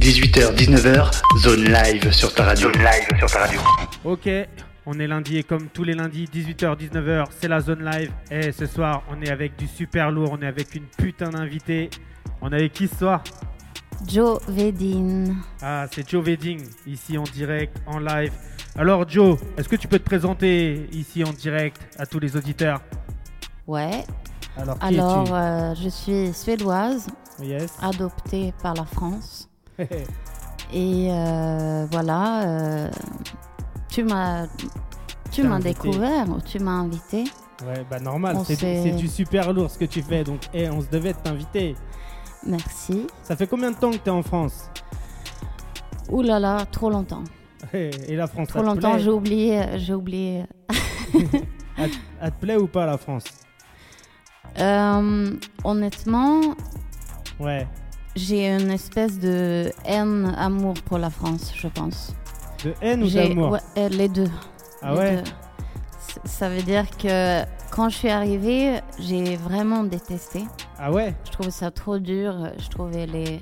18h, 19h, zone live sur ta radio. Zone live sur ta radio. Ok, on est lundi et comme tous les lundis, 18h, 19h, c'est la zone live. Et ce soir, on est avec du super lourd, on est avec une putain d'invité. On est avec qui ce soir? Joe Vedin. Ah, c'est Joe Wedding, ici en direct, en live. Alors Joe, est-ce que tu peux te présenter ici en direct à tous les auditeurs? Ouais. Alors, qui Alors, es-tu? euh, je suis suédoise, Yes. adoptée par la France. Et euh, voilà, euh, tu m'as tu m'as découvert, ou tu m'as invité. ouais, bah normal, c'est du super lourd ce que tu fais. Donc, eh, on se devait de t'inviter. Merci. Ça fait combien de temps que tu es en France? Ouh là là, trop longtemps. Et la France, Trop longtemps, j'ai oublié, j'ai oublié. Elle, elle te plaît ou pas la France? Euh, honnêtement, Ouais. J'ai une espèce de haine, amour pour la France, je pense. De haine ou d'amour ouais, euh, Les deux. Ah Les ouais deux. Ça veut dire que quand je suis arrivée, j'ai vraiment détesté. Ah ouais Je trouvais ça trop dur. Je trouvais les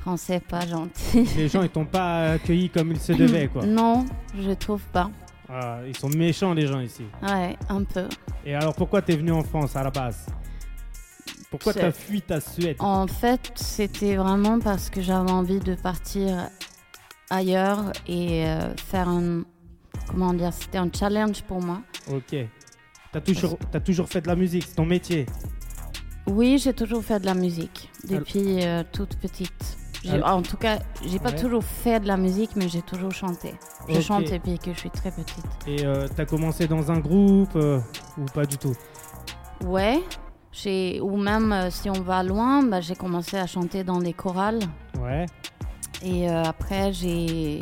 Français pas gentils. Les gens ils t'ont pas accueilli comme il se devait quoi. Non, je trouve pas. Ah, ils sont méchants les gens ici. Ouais, un peu. Et alors pourquoi t'es venu en France à la base? Pourquoi t'as fui ta Suède? En fait, c'était vraiment parce que j'avais envie de partir ailleurs et euh, faire un. Comment dire C'était un challenge pour moi. Ok. T'as toujours, t'as toujours fait de la musique, c'est ton métier. Oui, j'ai toujours fait de la musique depuis euh, toute petite. En tout cas, j'ai pas Ouais. toujours fait de la musique, mais j'ai toujours chanté. Je chante depuis que je suis très petite. Et euh, t'as commencé dans un groupe euh, ou pas du tout? Ouais, ou même euh, si on va loin, bah, j'ai commencé à chanter dans des chorales Ouais, et euh, après j'ai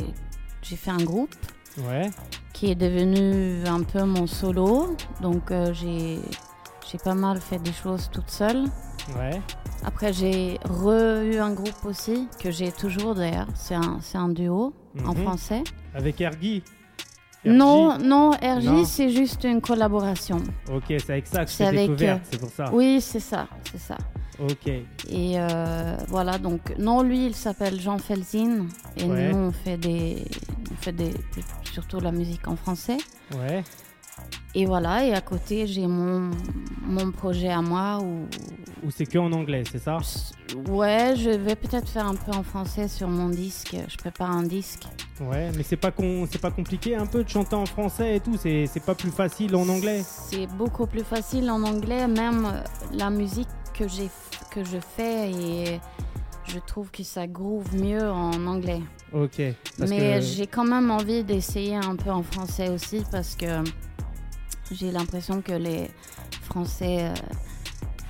fait un groupe ouais. qui est devenu un peu mon solo. Donc euh, j'ai pas mal fait des choses toute seule. Ouais. Après j'ai re-eu un groupe aussi que j'ai toujours d'ailleurs. C'est un un duo en Mhm. français. Avec Non, non, RJ, c'est juste une collaboration. Ok, c'est avec ça que je C'est découvert, euh, c'est pour ça. Oui, c'est ça, c'est ça. Ok. Et euh, voilà, donc, non, lui, il s'appelle Jean Felzin. Et Ouais. nous, on fait des. On fait des. Surtout la musique en français. Ouais. Et voilà, et à côté, j'ai mon, mon projet à moi où. Ou c'est que en anglais, c'est ça Ouais, je vais peut-être faire un peu en français sur mon disque. Je prépare un disque. Ouais, mais c'est pas con, c'est pas compliqué un peu de chanter en français et tout. C'est, c'est pas plus facile en anglais. C'est beaucoup plus facile en anglais, même euh, la musique que, j'ai, que je fais, et je trouve que ça groove mieux en anglais. Ok. Parce Mais que- j'ai quand même envie d'essayer un peu en français aussi parce que j'ai l'impression que les Français euh,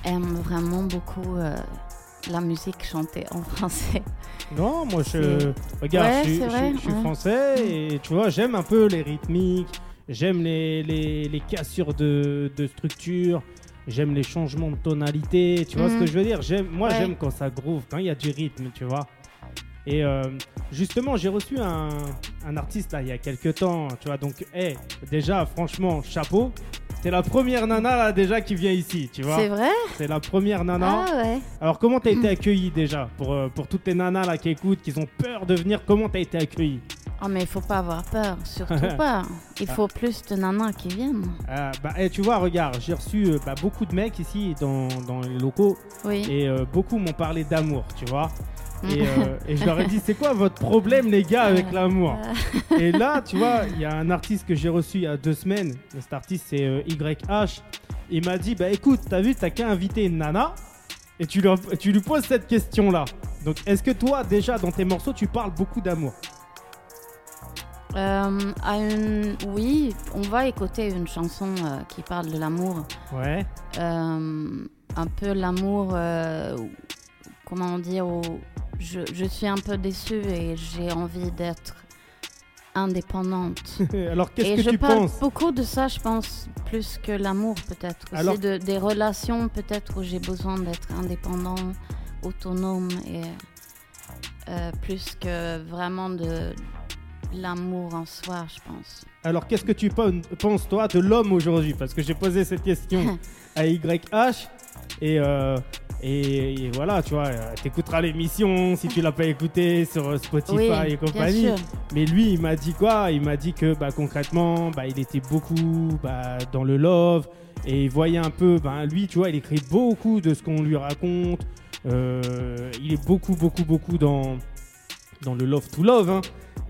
aiment vraiment beaucoup euh, la musique chantée en français. Non, moi je regarde, Ouais, je, suis- c'est je vrai, suis- je suis ouais. français et tu vois, j'aime un peu les rythmiques, j'aime les, les, les cassures de, de structure, j'aime les changements de tonalité, tu vois ce Mhm. que je veux dire? J'aime, moi Ouais. j'aime quand ça groove, quand il y a du rythme, tu vois? Et euh, justement, j'ai reçu un, un artiste là il y a quelques temps, tu vois? Donc, hey, déjà, franchement, chapeau. C'est la première nana là déjà qui vient ici, tu vois. C'est vrai C'est la première nana. Ah ouais. Alors comment t'as été accueilli déjà pour, euh, pour toutes les nanas là qui écoutent, qui ont peur de venir, comment t'as été accueilli Ah mais il faut pas avoir peur, surtout pas. Il faut plus de nanas qui viennent. Euh, bah, eh, Tu vois, regarde, j'ai reçu euh, bah, beaucoup de mecs ici dans, dans les locaux Oui. et euh, beaucoup m'ont parlé d'amour, tu vois. Et, euh, et je leur ai dit, c'est quoi votre problème les gars avec l'amour Et là, tu vois, il y a un artiste que j'ai reçu il y a deux semaines, cet artiste c'est euh, YH, il m'a dit, bah écoute, t'as vu, t'as qu'à inviter une nana et tu, leur- tu lui poses cette question-là. Donc est-ce que toi, déjà, dans tes morceaux, tu parles beaucoup d'amour? Euh, à une... Oui, on va écouter une chanson euh, qui parle de l'amour. Ouais. Euh, un peu l'amour, euh, comment dire, où je, je suis un peu déçue et j'ai envie d'être indépendante. Alors qu'est-ce je que tu parle penses? beaucoup de ça, je pense, plus que l'amour peut-être. Alors- de, des relations peut-être où j'ai besoin d'être indépendant, autonome et euh, plus que vraiment de l'amour en soi, je pense. Alors qu'est-ce que tu pen- penses toi de l'homme aujourd'hui? Parce que j'ai posé cette question à YH et euh, Et, et voilà, tu vois, euh, t'écouteras l'émission si tu l'as pas écouté sur euh, Spotify Oui, et bien compagnie. sûr. Mais lui, il m'a dit quoi? Il m'a dit que bah, concrètement, bah, il était beaucoup bah, dans le love et il voyait un peu, bah, lui, tu vois, il écrit beaucoup de ce qu'on lui raconte. Euh, il est beaucoup, beaucoup, beaucoup dans, dans le love to love. hein.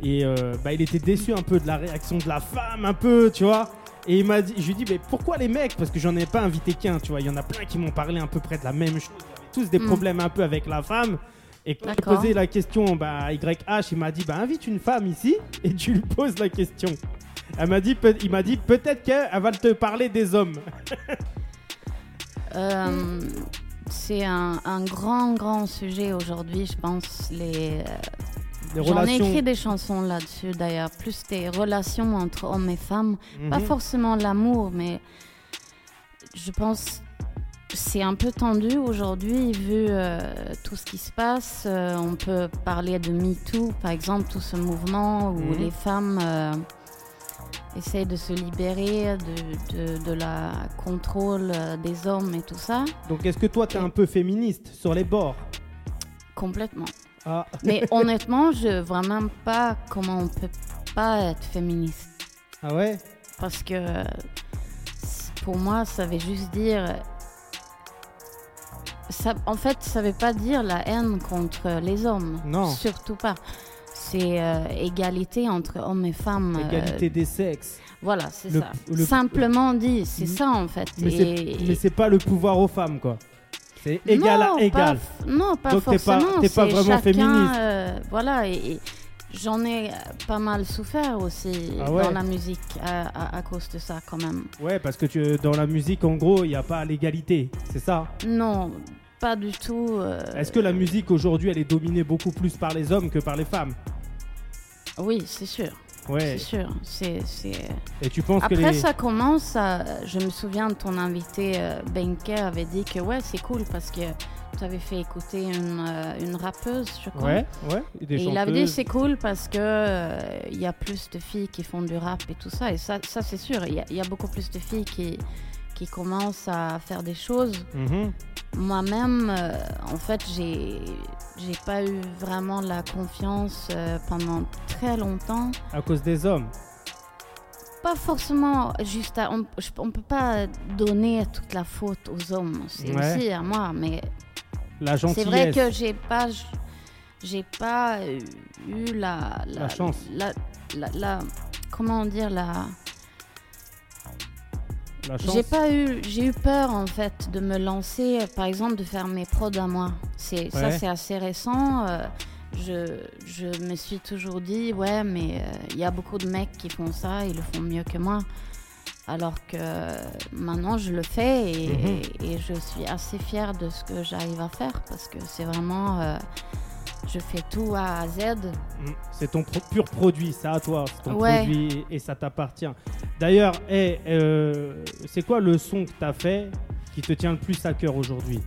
Et euh, bah, il était déçu un peu de la réaction de la femme, un peu, tu vois. Et il m'a dit, je lui ai dit, mais pourquoi les mecs? Parce que j'en ai pas invité qu'un, tu vois. Il y en a plein qui m'ont parlé à peu près de la même chose. Tous des Mm. problèmes un peu avec la femme. Et quand j'ai posé la question bah, YH, il m'a dit, bah, invite une femme ici et tu lui poses la question. Elle m'a dit, il m'a dit, peut-être qu'elle va te parler des hommes. Euh, c'est un, un grand, grand sujet aujourd'hui, je pense. Les, Les J'en ai relations. écrit des chansons là-dessus d'ailleurs, plus des relations entre hommes et femmes. Pas Mhm. forcément l'amour, mais je pense c'est un peu tendu aujourd'hui vu euh, tout ce qui se passe. Euh, on peut parler de MeToo, par exemple, tout ce mouvement où Mhm. les femmes euh, essayent de se libérer de, de- de la contrôle euh, des hommes et tout ça. Donc, est-ce que toi, t'es un peu féministe sur les bords? Complètement. Ah, Mais honnêtement, je vois même pas comment on peut pas être féministe. ah ouais? Parce que euh, pour moi, ça veut juste dire. Ça, en fait, ça veut pas dire la haine contre les hommes. Non. Surtout pas. C'est euh, égalité entre hommes et femmes. euh, Égalité des sexes. voilà, c'est ça. le- Simplement dit, c'est Mm. ça en fait. Mais Et- c'est pas le pouvoir aux femmes, quoi. C'est égal non, à égal. non, pas Donc forcément. t'es pas vraiment chacun, féministe. euh, voilà, et, et j'en ai pas mal souffert aussi Ah ouais dans la musique à, à- à cause de ça quand même. Ouais, parce que tu, dans la musique, en gros, il n'y a pas l'égalité. C'est ça? Non, pas du tout. euh, Est-ce que la musique aujourd'hui, elle est dominée beaucoup plus par les hommes que par les femmes? Oui, c'est sûr. Ouais. C'est sûr. C'est, c'est... Et tu penses que Après, les. ça commence à... Je me souviens de ton invité, euh, Benke, avait dit que ouais, c'est cool parce que tu avais fait écouter une, euh, une rappeuse, je crois. Ouais, ouais. Des Et il avait dit c'est cool parce que euh, il y a plus de filles qui font du rap et tout ça. Et ça, ça c'est sûr. Il y, a- il y a beaucoup plus de filles qui, qui commencent à faire des choses. Mhm. Moi-même, euh, en fait, j'ai j'ai pas eu vraiment la confiance euh, pendant très longtemps. À cause des hommes. Pas forcément juste à, on, je- on peut pas donner toute la faute aux hommes. C'est Ouais. aussi à moi, mais La c'est gentillesse. vrai que j'ai pas, j'ai pas eu la, La chance. la, la, la- comment dire la, La chance. j'ai pas eu, j'ai eu peur en fait de me lancer, euh, par exemple, de faire mes prods à moi. C'est ça, c'est assez récent. euh, je, je me suis toujours dit, ouais, mais euh, il y a beaucoup de mecs qui font ça, ils le font mieux que moi. Alors que euh, maintenant, je le fais et, Mhm. et je suis assez fière de ce que j'arrive à faire parce que c'est vraiment, euh, je fais tout A à Z. Mm. C'est ton pro- pur produit, ça à toi, c'est ton Ouais. produit et ça t'appartient. D'ailleurs, eh, euh, c'est quoi le son que tu as fait qui te tient le plus à cœur aujourd'hui?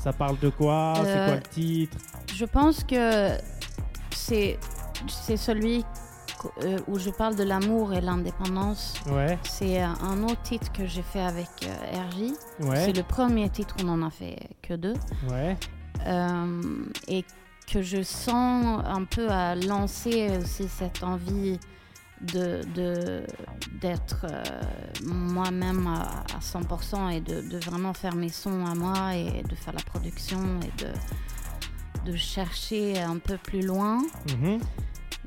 Ça parle de quoi? C'est Euh, quoi le titre? Je pense que c'est c'est celui euh, où je parle de l'amour et l'indépendance. Ouais, C'est euh, un autre titre que j'ai fait avec euh, RJ. ouais, C'est le premier titre, on en a fait que deux. ouais. Euh, et que je sens un peu à lancer aussi cette envie de d'être euh, moi-même à, à 100% et de, de vraiment faire mes sons à moi et de faire la production et de, de chercher un peu plus loin. Mhm.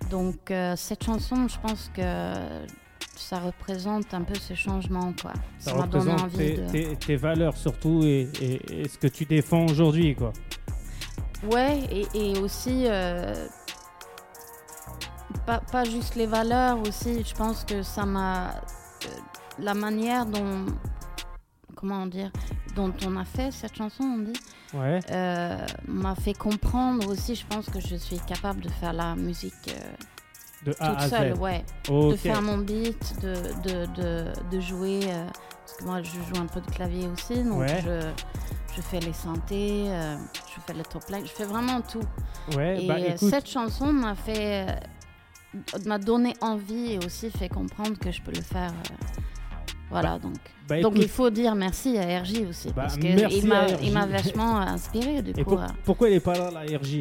Donc euh, cette chanson, je pense que ça représente un peu ce changement. Quoi. Ça m'a donné représente envie tes, de... tes- tes valeurs surtout et, et- et ce que tu défends aujourd'hui, quoi. Ouais, et, et aussi, euh, pas, pas juste les valeurs aussi, je pense que ça m'a... euh, la manière dont... Comment dire Dont on a fait cette chanson, on dit, Ouais, euh, m'a fait comprendre aussi, je pense que je suis capable de faire la musique A toute à seule, Z. ouais. De faire mon beat, de, de, de, de jouer... parce que moi, je joue un peu de clavier aussi, donc Ouais. je, je fais les synthés, euh, je fais le top line, je fais vraiment tout. Ouais, Et bah euh, écoute, cette chanson m'a fait, euh, m'a donné envie et aussi fait comprendre que je peux le faire Voilà, donc. Bah, donc écoute, il faut dire merci à RJ aussi. Bah, parce qu'il m'a, vachement inspiré, du et coup. pour- pourquoi il est pas là, la RJ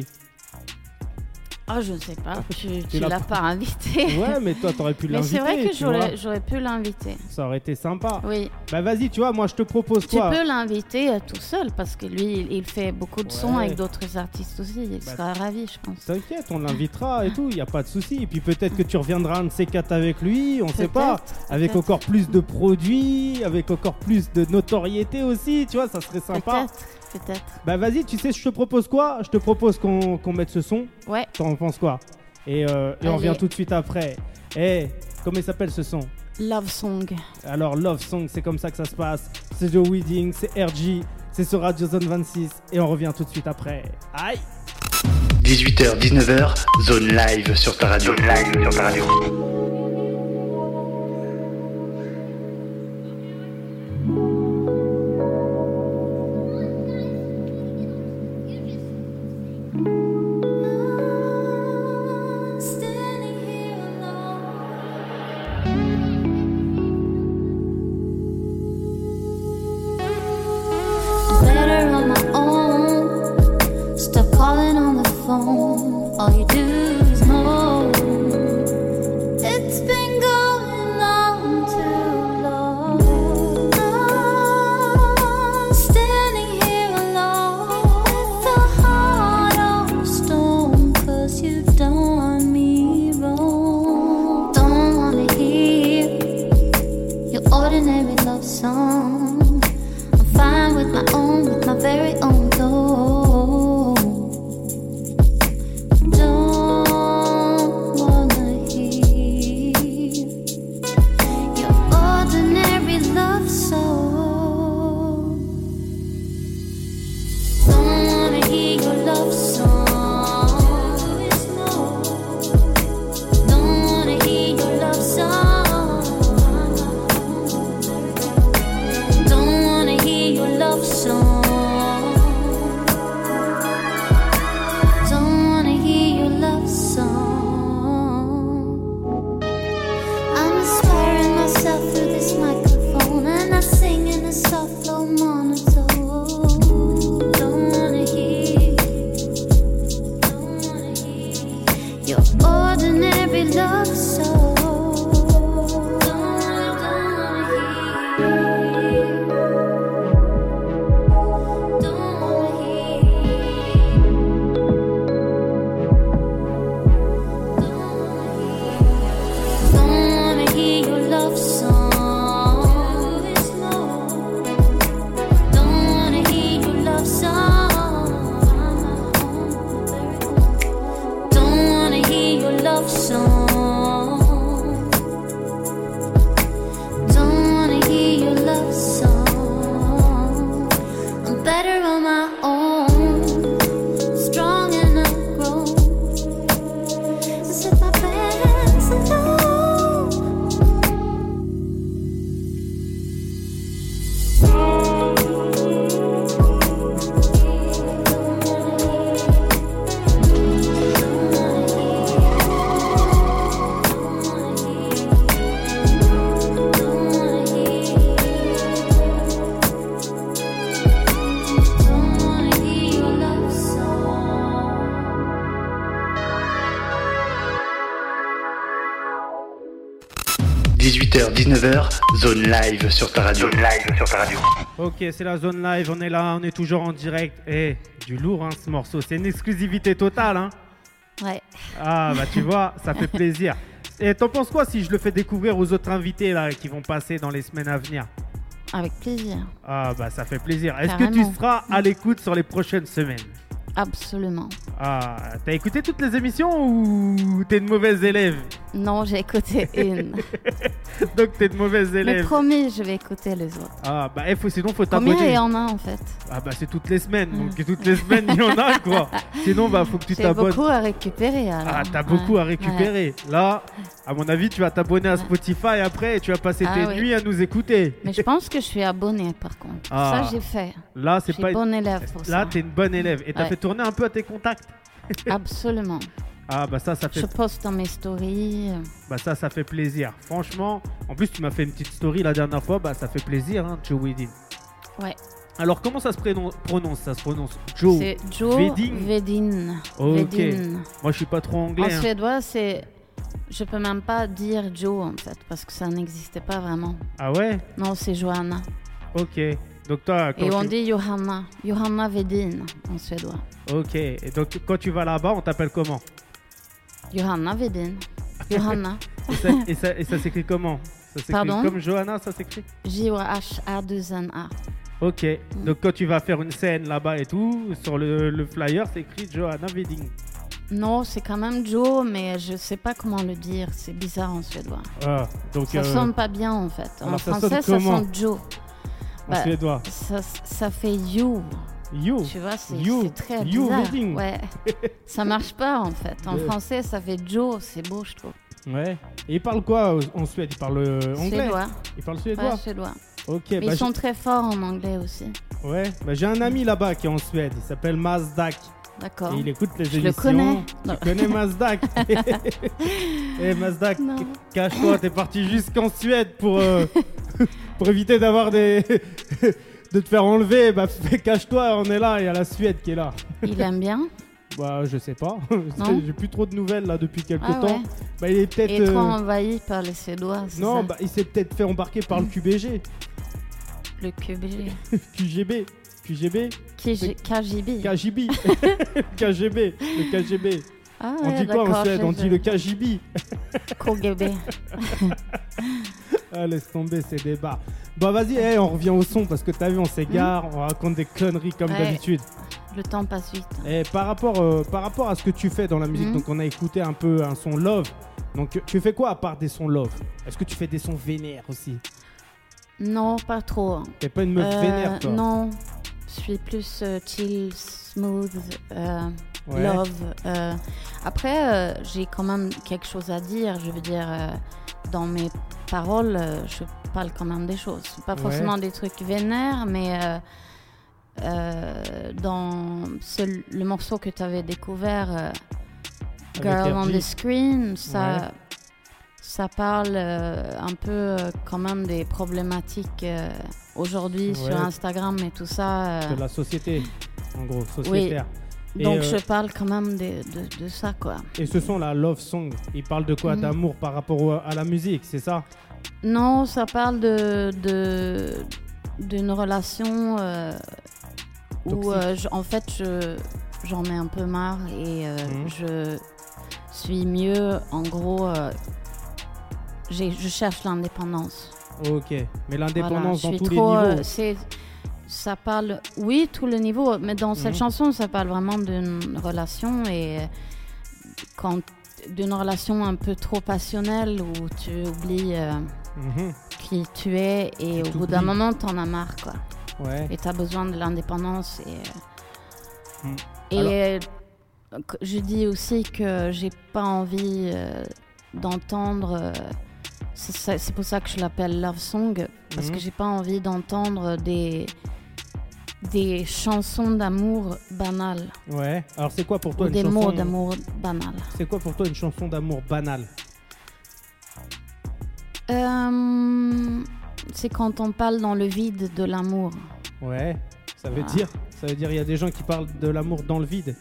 Ah, je ne sais pas, tu, Tu tu l'as pas invité. Ouais, mais toi, t'aurais pu Mais l'inviter. c'est vrai que tu j'aurais, pu l'inviter. Ça aurait été sympa. Oui, Bah vas-y, tu vois, moi je te propose tu quoi peux l'inviter euh, tout seul parce que lui, il, il fait beaucoup de sons avec d'autres artistes aussi. Il Bah, sera ravi, je pense. T'inquiète, on l'invitera et tout, il y a pas de souci. Et puis peut-être que tu reviendras un de ces quatre avec lui, on sait pas. Avec encore plus de produits, avec encore plus de notoriété aussi, tu vois, ça serait sympa. Peut-être. Bah vas-y, tu sais, je te propose quoi? Je te propose qu'on qu'on mette ce son. Ouais, T'en penses quoi? Et, euh, et on revient tout de suite après. Eh, comment il s'appelle ce son? Love Song. Alors Love Song, c'est comme ça que ça se passe. C'est Joe Wedding, c'est RG, c'est sur Radio Zone 26 et on revient tout de suite après. Aïe 18h, 19h, zone live sur ta radio. Zone live sur ta radio. Zone live sur ta radio. Zone live sur ta radio. Ok, c'est la zone live, on est là, on est toujours en direct. Eh, du lourd hein, ce morceau, c'est une exclusivité totale. Hein. Ouais. Ah bah tu vois, ça fait plaisir. Et t'en penses quoi si je le fais découvrir aux autres invités là qui vont passer dans les semaines à venir? Avec plaisir. Ah bah ça fait plaisir. Est-ce que tu seras à l'écoute sur les prochaines semaines? Absolument. Ah, t'as écouté toutes les émissions ou t'es une mauvaise élève? Non, j'ai écouté une. Donc t'es une mauvaise Mais élève. promis, je vais écouter les autres. Ah bah eh, faut, sinon faut Combien il t'abonner. y en a en fait Ah bah c'est toutes les semaines, donc toutes les semaines il y en a quoi. Sinon bah faut que tu t'abonnes. beaucoup à récupérer alors. Ah t'as beaucoup à récupérer. Là, à mon avis tu vas t'abonner à. Spotify après et tu vas passer Ah tes oui. nuits à nous écouter. Mais je pense que je suis abonnée par contre. Ah. Ça j'ai fait. Là c'est pas bonne élève pour Là t'es une bonne élève et t'as Ouais. fait tourner un peu à tes contacts. Absolument. Ah bah ça, ça fait, Je poste dans mes stories. bah ça, ça fait plaisir. Franchement, en plus tu m'as fait une petite story la dernière fois, bah ça fait plaisir, hein, Joe Wedding. Ouais. Alors comment ça se prononce? Ça se prononce Joe. C'est Joe Vedin. Vedin. Ok. Moi je suis pas trop En anglais. hein. suédois, c'est. Je peux même pas dire Joe en fait, parce que ça n'existait pas vraiment. Ah ouais? Non, c'est Johanna. Ok. Donc toi, quand Et on tu... dit Johanna. Johanna Vedin en suédois. Ok. Et donc quand tu vas là-bas, on t'appelle comment? Johanna Vedin. Johanna. Et ça, et ça, et ça s'écrit comment? Ça s'écrit Pardon? comme Johanna, ça s'écrit? J-O-H-A-2-N-A. Ok. Donc quand tu vas faire une scène là-bas et tout, sur le, le flyer, c'est écrit Johanna Wedding. Non, c'est quand même Joe, mais je sais pas comment le dire. C'est bizarre en suédois. Ah, donc Ça euh, sonne pas bien en fait. En alors ça français, sonne ça sonne Joe. en bah, suédois. Ça, ça fait you. You. Tu vois, c'est très You bizarre. wedding. Ouais. ça marche pas en fait. En français, ça fait Joe. C'est beau, je trouve. Ouais. Et il parle quoi euh, en Suède? Il parle euh, anglais Suédois. Il parle Ouais, suédois suédois. Ok. Mais bah, ils sont très forts en anglais aussi. ouais. Bah, j'ai un ami là-bas qui est en Suède. Il s'appelle Mazdak. D'accord. Il écoute les Je émissions. le connais. Non. connais Mazdak? Eh Mazdak, cache-toi, t'es parti jusqu'en Suède pour, euh, pour éviter d'avoir des. De te faire enlever. Bah cache-toi, on est là, il y a la Suède qui est là. Il aime bien. Bah je sais pas. J'ai plus trop de nouvelles là depuis quelques Ah temps. ouais. Bah il est peut-être. Trop euh, envahi par les Suédois. Non, ça bah il s'est peut-être fait embarquer par le QBG. Le QBG. QGB. QGB. KG- KGB. KGB. KGB. Le KGB. Ah On ouais, dit quoi en Suède On dit le KGB. KGB. Ah, laisse tomber ces débats. Bah vas-y, eh, on revient au son parce que t'as vu, on s'égare, on raconte des conneries comme. Ouais. d'habitude. Le temps passe vite. Et par rapport, euh, par rapport à ce que tu fais dans la musique, Mhm. donc on a écouté un peu un son love. Donc tu fais quoi à part des sons love? Est-ce que tu fais des sons vénères aussi? Non, pas trop. T'es pas une meuf Euh, vénère toi? Non, je suis plus euh, chill, smooth, euh, Ouais. love. euh. Après, euh, j'ai quand même quelque chose à dire. Je veux dire, euh, dans mes paroles, je parle quand même des choses. Pas Ouais. forcément des trucs vénères, mais dans ce- le morceau que tu avais découvert, Girl on the Screen, ça, Ouais. ça parle un peu quand même des problématiques aujourd'hui sur Instagram et tout ça. De la société, en gros, sociétaire. Et, donc euh, je parle quand même de, de- de ça, quoi. Et ce son là, Love Song, il parle de quoi? Mhm. D'amour par rapport au- à la musique, c'est ça? Non, ça parle de de- d'une relation euh, où, euh, je- en fait, je, j'en ai un peu marre et Mhm. je suis mieux, en gros, je cherche l'indépendance. Ok. Mais Voilà, l'indépendance je dans tous trop, les niveaux. Ça parle, oui, tous les niveaux, mais dans cette Mhm. chanson, ça parle vraiment d'une relation et quand d'une relation un peu trop passionnelle où tu oublies euh, Mhm. qui tu es et Tu au bout d'un moment, t'en as marre, quoi. Ouais. Et t'as besoin de l'indépendance et euh, Mhm. et Alors- euh, je dis aussi que j'ai pas envie euh, d'entendre. euh, c'est pour ça que je l'appelle love song parce que j'ai pas envie d'entendre des des chansons d'amour banales Ouais. Alors c'est quoi pour toi ou une des chanson mots d'amour banales. C'est quoi pour toi une chanson d'amour banale? Euh, c'est quand on parle dans le vide de l'amour. Ouais. Ça veut Ah. dire Ça veut dire il y a des gens qui parlent de l'amour dans le vide.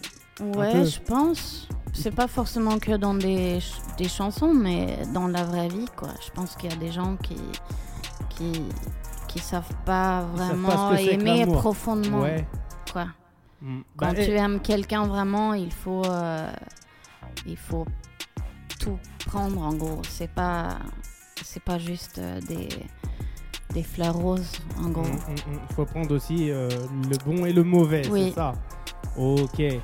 Ouais, je pense. C'est pas forcément que dans des, ch- des chansons, mais dans la vraie vie, quoi. Je pense qu'il y a des gens qui qui qui savent pas savent vraiment pas aimer profondément, Ouais. quoi. Mm. Quand Bah, tu aimes quelqu'un vraiment, il faut euh, il faut tout prendre en gros. C'est pas c'est pas juste euh, des des fleurs roses en gros. mm, mm, mm. faut prendre aussi euh, le bon et le mauvais, Oui. c'est ça. Ok. Et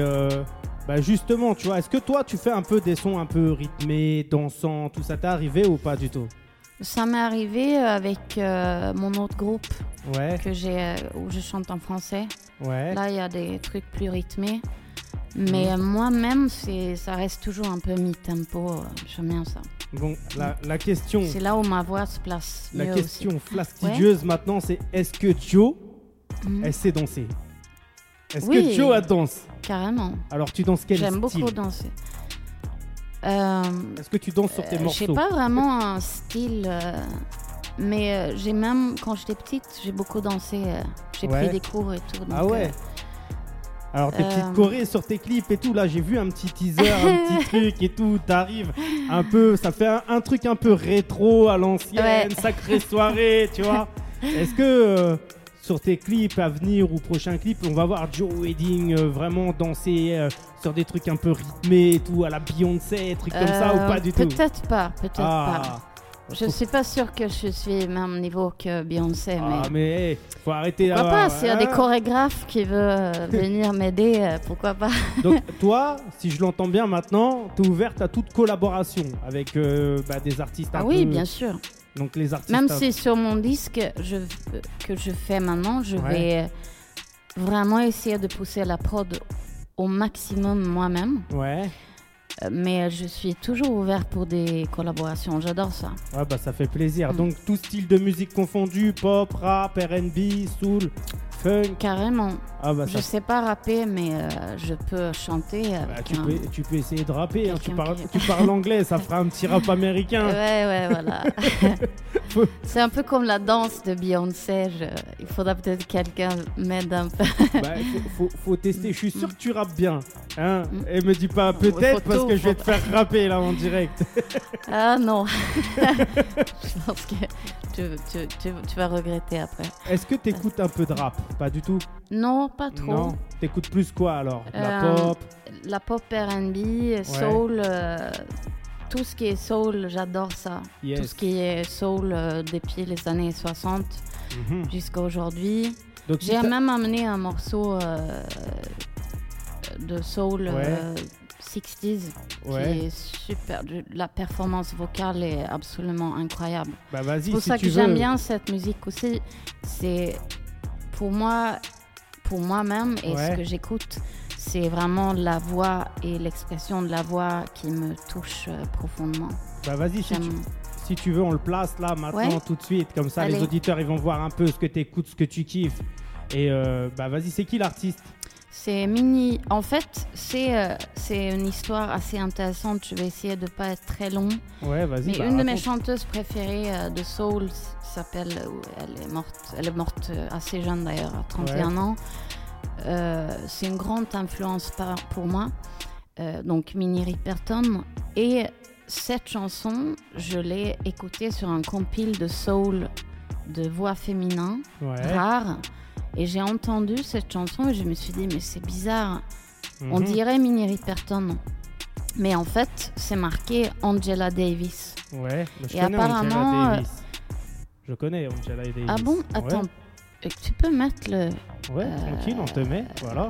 euh, bah justement, tu vois, est-ce que toi tu fais un peu des sons un peu rythmés, dansants, tout ça t'est arrivé ou pas du tout? Ça m'est arrivé avec euh, mon autre groupe Ouais, que j'ai euh, où je chante en français. ouais. Là, il y a des trucs plus rythmés. Mais Mhm. euh, moi-même, c'est, ça reste toujours un peu mi-tempo. euh, J'aime bien ça. Bon, la, la question, C'est là où ma voix se place la mieux question fastidieuse maintenant, c'est est-ce que Joe, aussi. Mhm. elle sait danser? Est-ce Oui. que Joe a danse? Carrément. Alors tu danses quel J'aime style? beaucoup danser. Euh, Est-ce que tu danses sur tes euh, j'ai morceaux pas vraiment un style, euh, mais j'ai même, quand j'étais petite, j'ai beaucoup dansé. j'ai Ouais. pris des cours et tout. Ah ouais Alors tes euh, petites chorés sur tes clips et tout, là j'ai vu un petit teaser, un petit truc et tout, t'arrives un peu, ça fait un, un truc un peu rétro à l'ancienne, Ouais. sacrée soirée, tu vois. Est-ce que euh, sur tes clips à venir ou prochains clips, on va voir Joe Wedding euh, vraiment danser euh, sur des trucs un peu rythmés et tout, à la Beyoncé, trucs comme ça ou euh, pas du tout Peut-être pas, peut-être pas. Ah, Je suis pas sûre que je suis même niveau que Beyoncé, ah, mais. mais hey, faut arrêter Pourquoi d'avoir- pas S'il y a des Ah. chorégraphes qui veulent venir m'aider, pourquoi pas Donc toi, si je l'entends bien maintenant, tu es ouverte à toute collaboration avec euh, bah, des artistes un Ah oui, bien sûr. Donc les artistes Même si sur mon disque je, que je fais maintenant, je Ouais. vais vraiment essayer de pousser la prod au maximum moi-même. Ouais. Mais je suis toujours ouverte pour des collaborations. J'adore ça. Ouais, bah ça fait plaisir. Donc tout style de musique confondu, pop, rap, R&B, soul, funk. Carrément. Ah bah ça Je sais pas rapper, mais euh, je peux chanter bah, tu, un... peux, tu peux essayer de rapper, hein. tu, parles, qui- tu parles anglais, ça fera un petit rap américain. Ouais, ouais, voilà. C'est un peu comme la danse de Beyoncé. je- Il faudra peut-être que quelqu'un m'aide un peu. Bah, faut, faut, faut tester, je suis sûr que tu rappes bien. Hein Mm. Et me dis pas peut-être parce que je vais te faire rapper là en direct. Ah non. je pense que tu, tu, tu, tu vas regretter après. Est-ce que tu écoutes un peu de rap? Pas du tout? Non, pas trop. Non. T'écoutes plus quoi alors? La Euh, pop? La pop R&B, soul, euh, tout ce qui est soul, j'adore ça. Yes. Tout ce qui est soul euh, depuis les années 60 Mhm. jusqu'à aujourd'hui. J'ai même amené un morceau euh, de soul Ouais. euh, 60s Ouais. qui est super. La performance vocale est absolument incroyable. Bah C'est pour si ça que j'aime bien cette musique aussi. C'est pour moi, pour moi-même et Ouais. ce que j'écoute, c'est vraiment la voix et l'expression de la voix qui me touche euh, profondément. Bah vas-y, si tu, si tu veux, on le place là maintenant Ouais. tout de suite. Comme ça, les auditeurs ils vont voir un peu ce que tu écoutes, ce que tu kiffes. Et euh, bah vas-y, c'est qui l'artiste? C'est mini. En fait, c'est euh, c'est une histoire assez intéressante. Je vais essayer de pas être très long. Ouais, vas-y. Mais bah, une de mes chanteuses préférées euh, de soul s'appelle. Elle est morte. Elle est morte assez jeune d'ailleurs, à 31 ans. Euh, c'est une grande influence pour moi. Euh, donc Minnie Riperton. Et cette chanson, je l'ai écoutée sur un compile de soul de voix féminin Ouais. rare. Et j'ai entendu cette chanson et je me suis dit, mais c'est bizarre. On Mhm. dirait Minnie Riperton. Mais en fait, c'est marqué Angela Davis. Ouais, je Et connais apparemment, Angela Davis. Je connais Angela Davis. Ah bon? Attends. Tu peux mettre le. Ouais, Euh, tranquille, on te met. Voilà.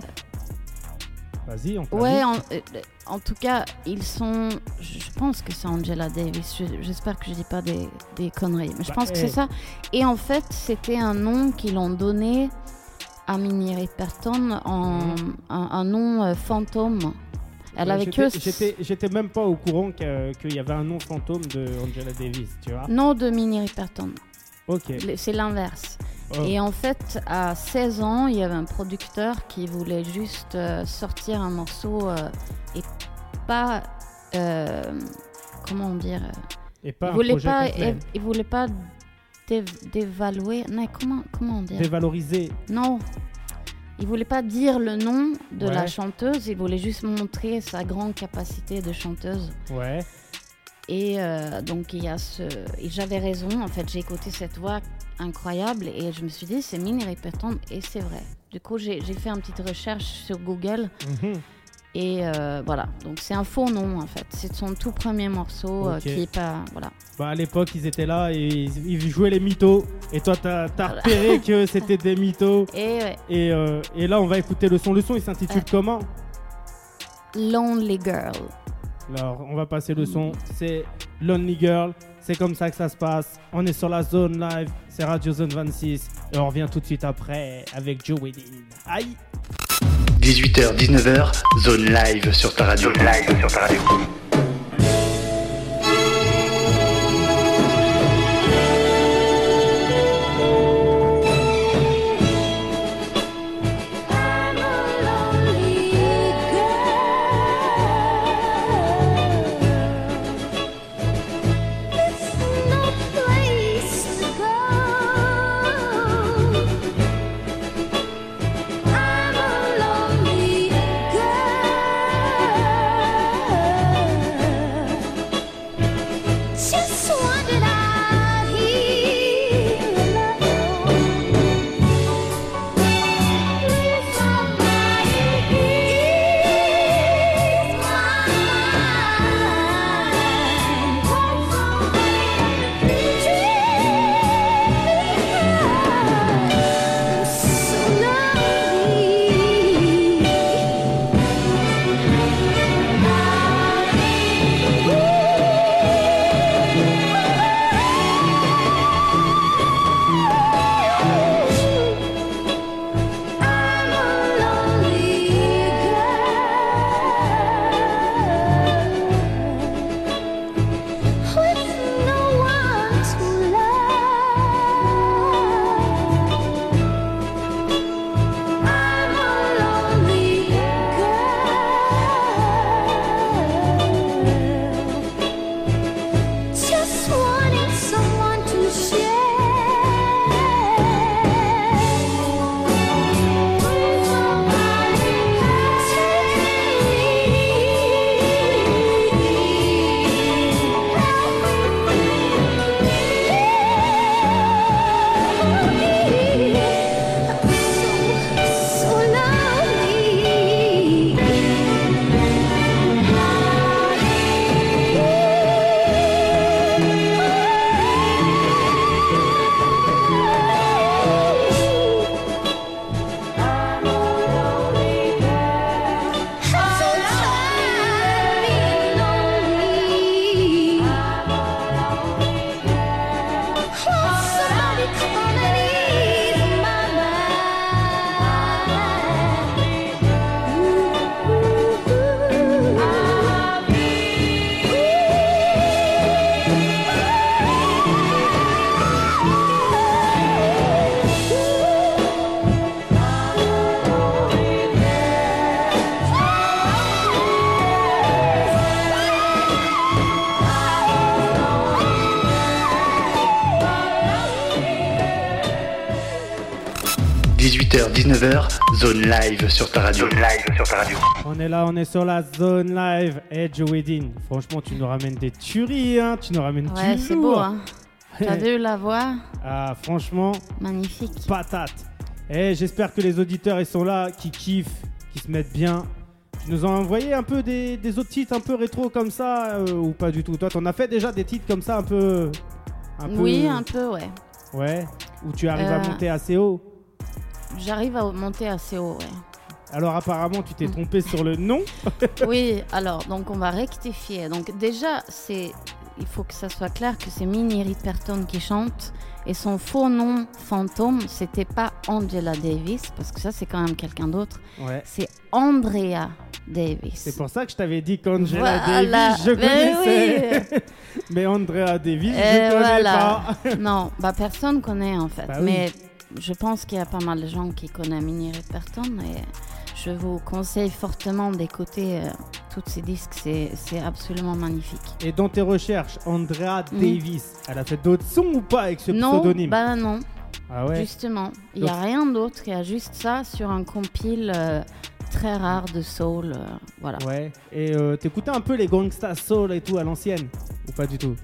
Vas-y, on te Ouais, en, euh, en tout cas, ils sont. Je pense que c'est Angela Davis. Je- J'espère que je dis pas des, des conneries. Mais je Bah, pense que eh. c'est ça. Et en fait, c'était un nom qu'ils ont donné à Minnie Riperton en Mhm. un, un nom euh, fantôme. Elle avait que. J'étais même pas au courant qu'il y avait un nom fantôme de Angela Davis, tu vois. Nom de Minnie Riperton. Ok. C'est l'inverse. Oh. Et en fait, à 16 ans, il y avait un producteur qui voulait juste euh, sortir un morceau euh, et pas. euh, comment dire Et pas Il voulait pas. Il, il voulait pas dé- dévaluer. Non, comment, comment dire? Dévalorisé. Non. Il voulait pas dire le nom de la chanteuse, il voulait juste montrer sa grande capacité de chanteuse. Ouais. Et euh, donc il y a ce, et j'avais raison. En fait, j'ai écouté cette voix incroyable et je me suis dit c'est Minnie Riperton et c'est vrai. Du coup, j'ai fait une petite recherche sur Google Mhm. et euh, voilà. Donc c'est un faux nom en fait. C'est son tout premier morceau euh, qui est pas voilà. Bah, à l'époque, ils étaient là et ils, ils jouaient les mythos. Et toi, t'as as Voilà. repéré que c'était des mythos. Et ouais, Et, euh, et là, on va écouter le son. Le son, il s'intitule comment? Lonely Girl. Alors, on va passer le son. C'est Lonely Girl. C'est comme ça que ça se passe. On est sur la zone live. C'est Radio Zone 26. Et on revient tout de suite après avec Joe Wedding. Aïe 18h, 19h, zone live sur ta radio. Zone live sur ta radio. Zone live sur ta radio. Zone live sur ta radio. On est là, on est sur la zone live. Hey Joe Wedding, franchement, tu nous ramènes des tueries, hein. Tu nous ramènes Ouais, du c'est beau, hein. T'as vu la voix Ah, franchement, Magnifique. patate. Et j'espère que les auditeurs ils sont là, qui kiffent, qui se mettent bien. Tu nous as envoyé un peu des, des autres titres un peu rétro comme ça euh, ou pas du tout? Toi, t'en as fait déjà des titres comme ça un peu. un peu- Oui, un peu, ouais. Ouais. Où tu arrives à Euh. monter assez haut? J'arrive à monter assez haut, ouais. Alors apparemment, tu t'es trompé sur le nom. Oui, alors, donc on va rectifier. Donc déjà, c'est, il faut que ça soit clair que c'est Minnie Riperton qui chante. Et son faux nom fantôme, c'était pas Angela Davis, parce que ça, c'est quand même quelqu'un d'autre. Ouais. C'est Andrea Davis. C'est pour ça que je t'avais dit qu'Angela Voilà. Davis, je Mais connaissais. Mais Andrea Davis, je Et connais voilà. pas. non, bah personne connaît en fait. Bah oui. Je pense qu'il y a pas mal de gens qui connaissent Minnie Riperton et je vous conseille fortement d'écouter euh, tous ces disques. C'est, absolument magnifique. Et dans tes recherches, Andrea Mm. Davis, elle a fait d'autres sons ou pas avec ce non, pseudonyme bah non, Ah ouais. justement. Il n'y a rien d'autre. Il y a juste ça sur un compile euh, très rare de soul. euh, voilà. Ouais. Et euh, t'écoutais un peu les gangsta soul et tout à l'ancienne Ou pas du tout?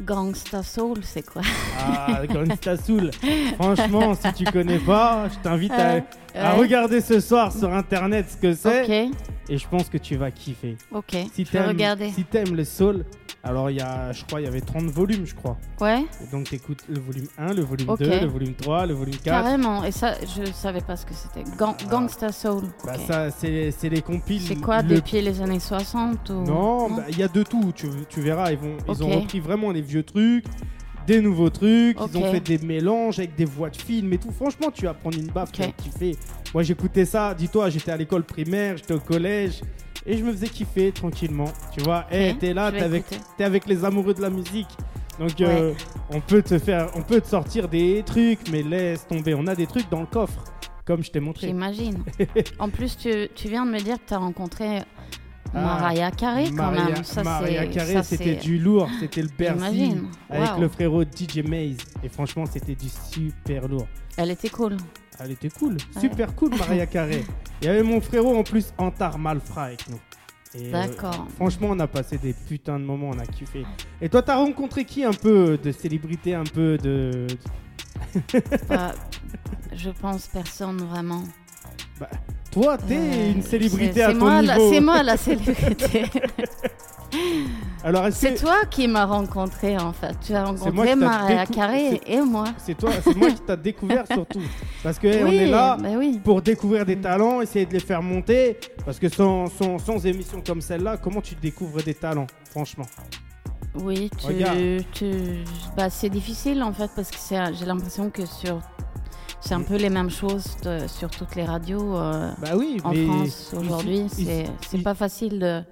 Gangsta Soul, c'est quoi Ah, gangsta soul. Franchement, si tu connais pas, je t'invite à, Euh, à ouais. regarder ce soir sur internet ce que c'est. Et je pense que tu vas kiffer. ok. Si je vais regarder. si t'aimes le soul, alors il y a, je crois, il y avait 30 volumes, je crois. Ouais, Et donc t'écoutes le volume 1, le volume Ok. 2, le volume 3, le volume 4. carrément. Et ça, je savais pas ce que c'était. Gang- Ah. Gangsta Soul. Bah ça, c'est les compiles. C'est quoi, le- depuis les années 60 ou... Non, bah, il y a de tout. Tu, tu verras, ils, vont, ils ont repris vraiment les vieux trucs, des nouveaux trucs. Ils ont fait des mélanges avec des voix de films et tout. Franchement, tu vas prendre une baffe, tu Ok. vas kiffer. Moi, j'écoutais ça. Dis-toi, j'étais à l'école primaire, j'étais au collège. Et je me faisais kiffer tranquillement. Tu vois, Eh, t'es là, t'es avec, t'es avec les amoureux de la musique. Donc, euh, on peut te faire, on peut te sortir des trucs, mais laisse tomber. On a des trucs dans le coffre, comme je t'ai montré. J'imagine. en plus, tu, tu viens de me dire que tu as rencontré Ah, Mariah Carey quand Maria- même. Ça, Mariah Carey, c'était du lourd, c'était le Bercy J'imagine. avec le frérot DJ Maze. Et franchement, c'était du super lourd. Elle était cool. Elle était cool, Ouais. super cool, Mariah Carey. Il y avait mon frérot en plus, Antar Malfra avec nous. Euh, D'accord. franchement, on a passé des putains de moments, on a kiffé. Et toi, t'as rencontré qui un peu de célébrité, un peu de. Bah, je pense personne vraiment. Toi, t'es Euh, une célébrité à ton moi, niveau. C'est moi la célébrité. Alors, c'est toi qui m'as rencontré en fait. Tu as rencontré décou- Carey et moi. c'est toi, c'est moi qui t'a découvert surtout Parce que on est là. bah oui. pour découvrir des talents, essayer de les faire monter. Parce que sans, sans, sans émissions comme celle-là, comment tu découvres des talents, franchement? Oui, tu, tu... Bah, c'est difficile en fait parce que j'ai l'impression que sur c'est un peu les mêmes choses de- sur toutes les radios euh, Bah oui, en mais France aujourd'hui. C'est pas facile de,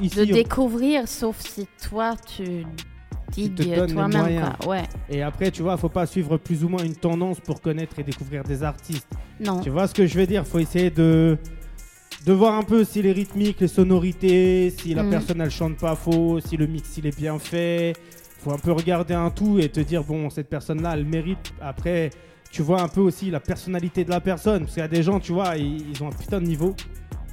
ici, de on- découvrir sauf si toi tu digues toi-même. Ouais, Et après, tu vois, faut pas suivre plus ou moins une tendance pour connaître et découvrir des artistes. non. Tu vois ce que je veux dire? Faut essayer de de voir un peu si les rythmiques, les sonorités, si la Mhm. personne elle chante pas faux, si le mix il est bien fait. Faut un peu regarder un tout et te dire bon cette personne là elle mérite. Après tu vois un peu aussi la personnalité de la personne parce qu'il y a des gens tu vois ils, ils ont un putain de niveau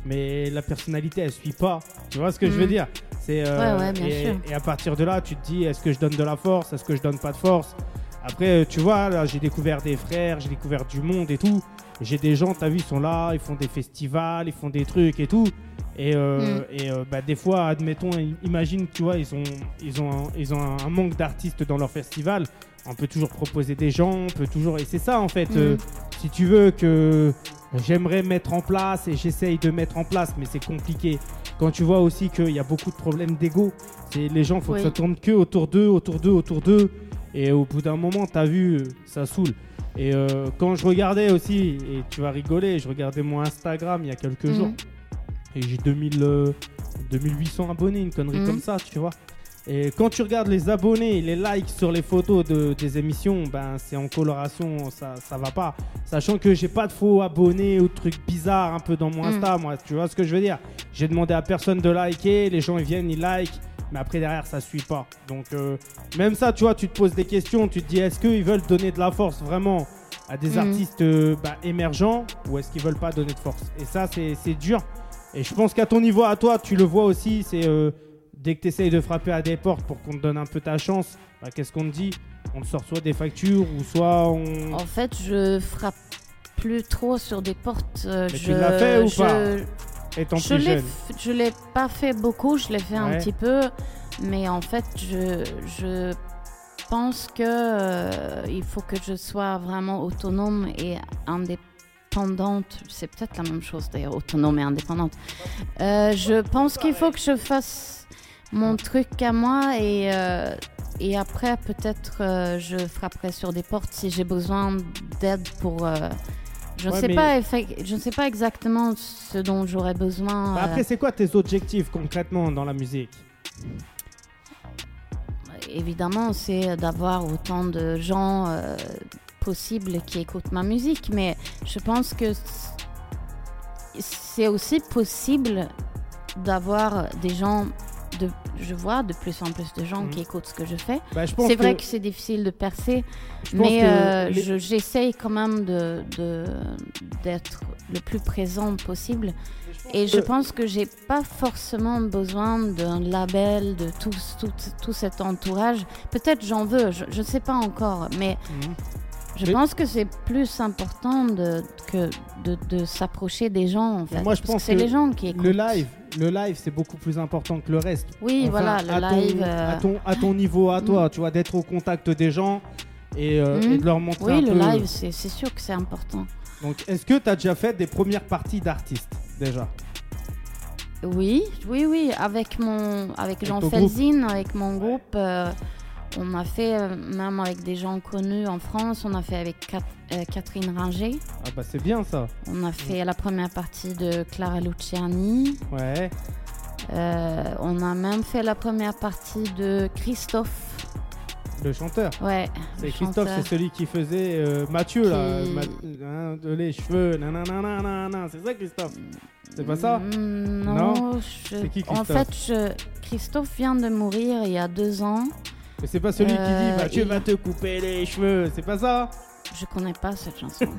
mais la personnalité elle suit pas. Tu vois ce que je veux Mhm. dire? C'est euh, Ouais, ouais, bien et, sûr. et à partir de là tu te dis est-ce que je donne de la force, est-ce que je donne pas de force? Après, euh, tu vois, là, j'ai découvert des frères, j'ai découvert du monde et tout. J'ai des gens, t'as vu, ils sont là, ils font des festivals, ils font des trucs et tout. Et, euh, Mm. et euh, bah, des fois, admettons, imagine, tu vois, ils ont, ils ont, un, ils ont un manque d'artistes dans leur festival. On peut toujours proposer des gens, on peut toujours. Et c'est ça, en fait. Mm. euh, si tu veux que j'aimerais mettre en place et j'essaye de mettre en place, mais c'est compliqué. Quand tu vois aussi qu'il y a beaucoup de problèmes d'ego, c'est les gens, faut Oui. que ça tourne que autour d'eux, autour d'eux, autour d'eux. Et au bout d'un moment, t'as vu, euh, ça saoule. Et euh, quand je regardais aussi, et tu vas rigoler, je regardais mon Instagram il y a quelques Mhm. jours, et j'ai 2000, euh, 2800 abonnés, une connerie Mhm. comme ça, tu vois. Et quand tu regardes les abonnés, les likes sur les photos de, des émissions, ben c'est en coloration, ça, ça va pas. Sachant que j'ai pas de faux abonnés ou de trucs bizarres un peu dans mon Mm. Insta, moi, tu vois ce que je veux dire. J'ai demandé à personne de liker, les gens ils viennent, ils like, mais après derrière ça suit pas. Donc euh, même ça, tu vois, tu te poses des questions, tu te dis est-ce qu'ils veulent donner de la force vraiment à des Mhm. artistes euh, bah, émergents ou est-ce qu'ils veulent pas donner de force? Et ça, c'est c'est dur. Et je pense qu'à ton niveau, à toi, tu le vois aussi, c'est euh, dès que tu essayes de frapper à des portes pour qu'on te donne un peu ta chance, bah, qu'est-ce qu'on te dit? On te sort soit des factures ou soit on... En fait, je frappe plus trop sur des portes. euh, Mais je, tu l'as fait ou je- pas? Étant Je plus l'ai, jeune. je l'ai pas fait beaucoup, je l'ai fait un petit peu, mais en fait, je, je pense que euh, il faut que je sois vraiment autonome et indépendante. C'est peut-être la même chose d'ailleurs, autonome et indépendante. Euh, je pense qu'il faut que je fasse mon truc à moi et euh, et après peut-être euh, je frapperai sur des portes si j'ai besoin d'aide pour. euh, je ne Ouais, sais mais- pas, effe- je ne sais pas exactement ce dont j'aurais besoin. Bah, euh, après, c'est quoi tes objectifs concrètement dans la musique? Évidemment, c'est d'avoir autant de gens euh, possibles qui écoutent ma musique, mais je pense que c- c'est aussi possible d'avoir des gens. De, je vois de plus en plus de gens Mhm. qui écoutent ce que je fais. Bah, C'est vrai que- que c'est difficile de percer, je mais euh, les- je- j'essaye quand même de- d'être le plus présent possible. Et je Euh, pense que j'ai pas forcément besoin d'un label, de tout, tout, tout cet entourage. Peut-être j'en veux, je ne sais pas encore, mais Mhm. Je Mais- pense que c'est plus important de, que de, de s'approcher des gens, en fait. moi, je parce pense que c'est les gens qui écoutent. Le live, le live, c'est beaucoup plus important que le reste. Oui, Enfin, voilà, à le ton- live. euh, à, ton, à ton niveau, à toi, tu vois, d'être au contact des gens et, euh, et de leur montrer Oui, un le peu. live, c'est c'est sûr que c'est important. Donc, est-ce que tu as déjà fait des premières parties d'artistes déjà? Oui, oui, oui, avec mon, avec Avec Jean ton Felzin, avec mon groupe, euh, on a fait euh, même avec des gens connus en France. On a fait avec Cat- euh, Catherine Ringer. Ah bah c'est bien ça. On a fait la première partie de Clara Luciani. Ouais. Euh, on a même fait la première partie de Christophe. Le chanteur. Ouais. C'est Christophe, c'est celui qui faisait Mathieu là, Ma- hein, de les cheveux, nanana, c'est ça Christophe? C'est pas ça? Mm, Non Non? je- C'est qui, en fait, je- Christophe vient de mourir il y a deux ans. Mais c'est pas celui qui Euh, dit Mathieu il- va te couper les cheveux, c'est pas ça? Je connais pas cette chanson.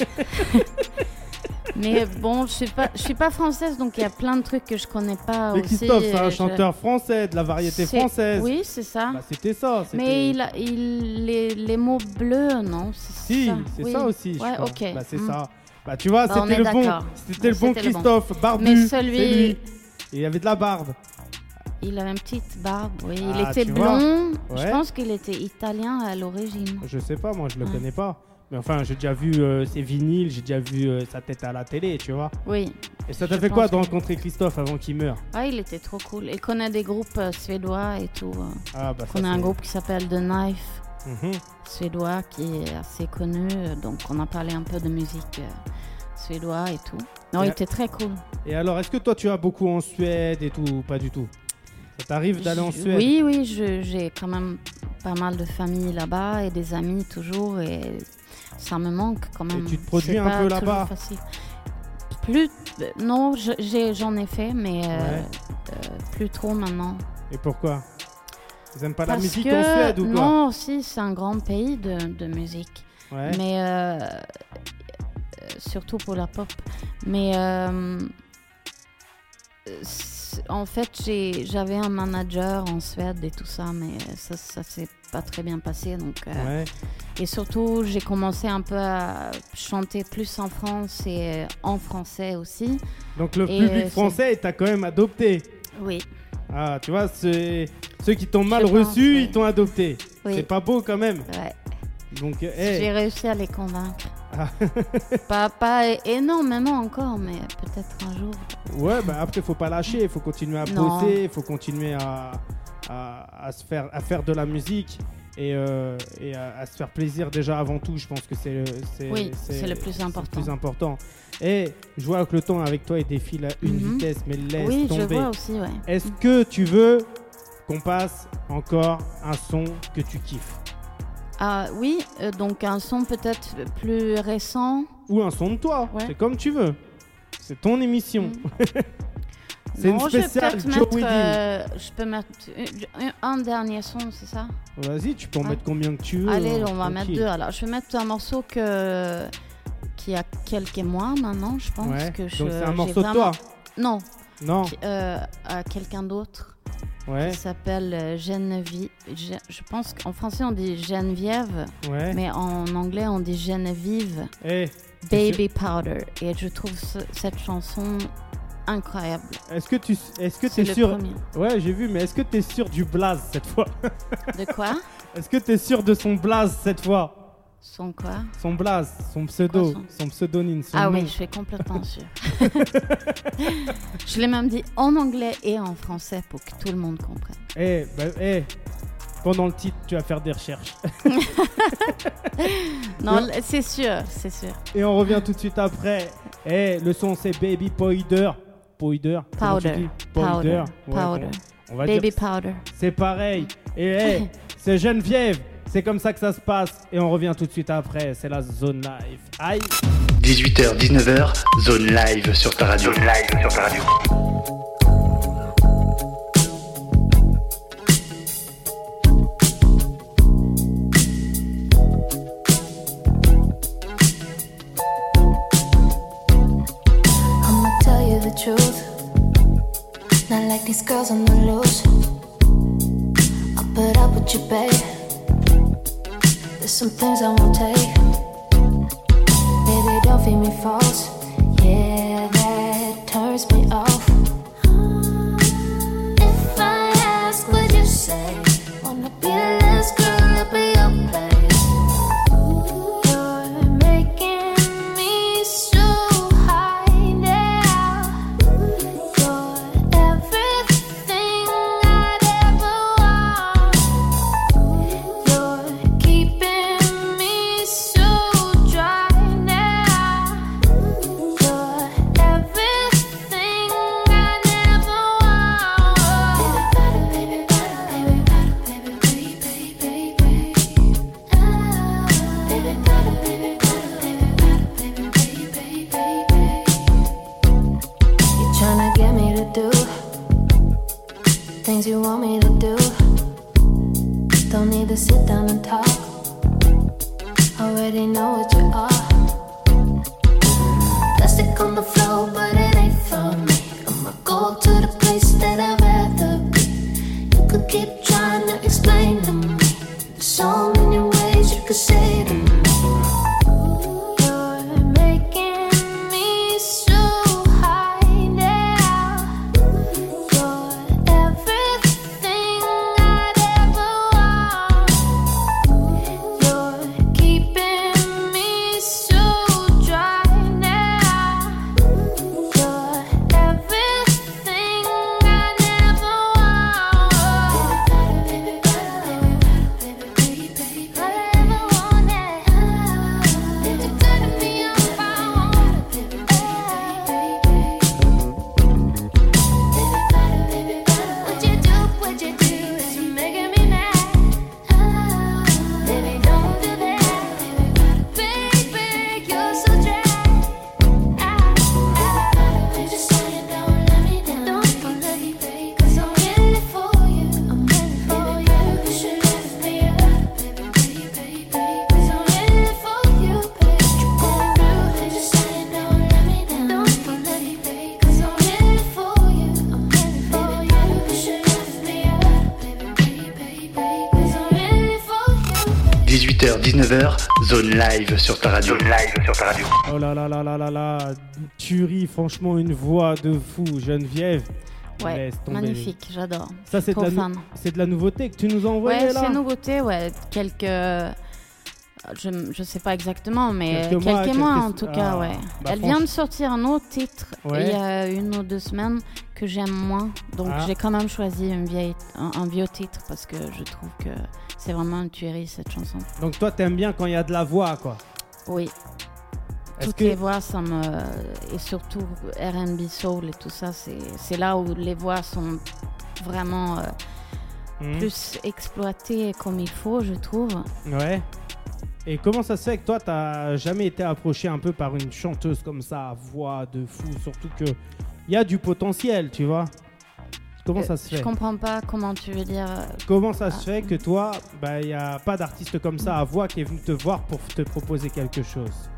Mais bon, je suis pas, je suis pas française, donc il y a plein de trucs que je connais pas Mais aussi. Christophe, c'est euh, un je- chanteur français, de la variété française. Oui, c'est ça. Bah, c'était ça. Mais il, a- il les, les mots bleus, non Si, c'est Oui. ça aussi. Ouais, ok. Bah, c'est Mm. ça. Bah, tu vois, Bah, c'était le bon. C'était le bon c'était le bon. Christophe, barbu. Mais celui- lui. Et il avait de la barbe. Il avait une petite barbe, oui. Il Ah, était tu vois. blond. Je Ouais. pense qu'il était italien à l'origine. Je sais pas, moi je le Ouais. connais pas. Mais enfin, j'ai déjà vu euh, ses vinyles, j'ai déjà vu euh, sa tête à la télé, tu vois. Oui. Et ça t'a Je fait quoi pense de que- rencontrer Christophe avant qu'il meure? Ah, il était trop cool. Il connaît des groupes euh, suédois et tout. euh. Ah bah ça On a un c'est- groupe qui s'appelle The Knife. Mhm. suédois qui est assez connu. euh, Donc, on a parlé un peu de musique euh, suédois et tout. Non, Et il était très cool. Et alors, est-ce que toi tu as beaucoup en Suède et tout ou Pas du tout? Ça t'arrive d'aller en Suède Oui, oui, j'ai quand même pas mal de famille là-bas et des amis toujours. Et ça me manque quand même. tu te produis un peu là-bas. Plus, euh, non, j'en ai, fait, mais euh, Ouais. euh, plus trop maintenant. Et pourquoi? Ils aiment pas la musique que, en Suède ou quoi? Non, si, c'est un grand pays de, de musique. Ouais. Mais euh, surtout pour la pop. Mais en fait, j'avais un manager en Suède et tout ça, mais ça, ça s'est pas très bien passé. Donc, euh, Ouais. Et surtout, j'ai commencé un peu à chanter plus en France et en français aussi. Donc le Et, public euh, français t'a quand même adopté. Oui, Ah, tu vois, ceux qui t'ont mal Je pense, reçu, oui. ils t'ont adopté. oui. C'est pas beau quand même. ouais. Donc, euh, hey, J'ai réussi à les convaincre. Ah. pas, pas énormément encore, mais peut-être un jour. ouais, bah après, faut pas lâcher, il faut continuer à bosser, il faut continuer à, à, à se faire, à faire de la musique et, euh, et à, à se faire plaisir déjà avant tout. Je pense que c'est le, Oui, plus important. plus important. Et je vois que le temps avec toi il défile à une Mhm. vitesse, mais laisse oui, je tomber. vois aussi, ouais. Est-ce que tu veux qu'on passe encore un son que tu kiffes? Ah oui, euh, donc un son peut-être plus récent. Ou un son de toi Ouais. C'est comme tu veux. C'est ton émission. Mm. C'est une Non, je spéciale peut-être Joe mettre, euh, je peux mettre un, dernier son, c'est ça? Vas-y, tu peux en Ah. mettre combien que tu veux. Allez, hein, on va mettre deux. Alors, je vais mettre un morceau que qui a quelques mois maintenant, je pense Ouais. que je. Donc c'est un morceau de vraiment- toi Non, Non qui- euh, à quelqu'un d'autre Ouais, qui s'appelle euh, Geneviève. Je, je pense qu'en français on dit Geneviève, ouais. mais en anglais on dit Geneviève. Eh, Baby Powder. Et je trouve ce- cette chanson incroyable. est-ce que tu est-ce que le sûr premier. Ouais, j'ai vu, mais est-ce que t'es sûr du blaze cette fois? De quoi? Est-ce que t'es sûr de son blaze cette fois? Son quoi Son blaze, son pseudo, Quoi, son- son pseudonyme, son Ah nom. oui, je suis complètement sûre. je l'ai même dit en anglais et en français pour que tout le monde comprenne. Eh, bah, eh, pendant le titre, tu vas faire des recherches. Non, c'est sûr, c'est sûr. Et on revient tout de suite après. Eh, le son c'est Baby Powder. Powder. Powder. Powder. Ouais, Powder. On va Baby dire powder. c'est pareil. Et eh, c'est Geneviève. C'est comme ça que ça se passe. Et on revient tout de suite après. C'est la zone live. Aïe. 18h, 19h, zone live sur ta radio. Zone live sur ta radio. I'ma tell you the truth. Not like these girls on the loose. I'll put up with you, babe. There's some things I won't take. Baby, don't feed me false. Yeah, that turns me off. Things you want me to do. Don't need to sit down and talk. Already know what you are. Plastic on the floor, live sur ta radio. Zone live sur ta radio. Oh là là là là là là. Tuerie, franchement, une voix de fou. Geneviève. Ouais, magnifique, j'adore. Ça, c'est de, la fan. c'est de la nouveauté que tu nous as envoyé Ouais, là c'est nouveauté, ouais. Quelques. Je, je sais pas exactement, mais Quelques quelques, mois, quelques- mois en tout Ah, cas, ouais. bah, Elle vient de sortir un autre titre Ouais. il y a une ou deux semaines que j'aime moins. Donc Ah. j'ai quand même choisi une vieille, un, un vieux titre parce que je trouve que c'est vraiment une tuerie cette chanson. Donc toi, t'aimes bien quand il y a de la voix, quoi. Oui, toutes que les voix, ça me. Et surtout RB Soul et tout ça, c'est c'est là où les voix sont vraiment euh, Hmm, plus exploitées comme il faut, je trouve. Ouais. Et comment ça se fait que toi, t'as jamais été approché un peu par une chanteuse comme ça, à voix de fou, surtout que il y a du potentiel, tu vois. Comment Euh, ça se Je fait comprends pas comment tu veux dire. euh, Comment ça se Ah. fait que toi, bah, il n'y a pas d'artiste comme ça à voix qui est venu te voir pour te proposer quelque chose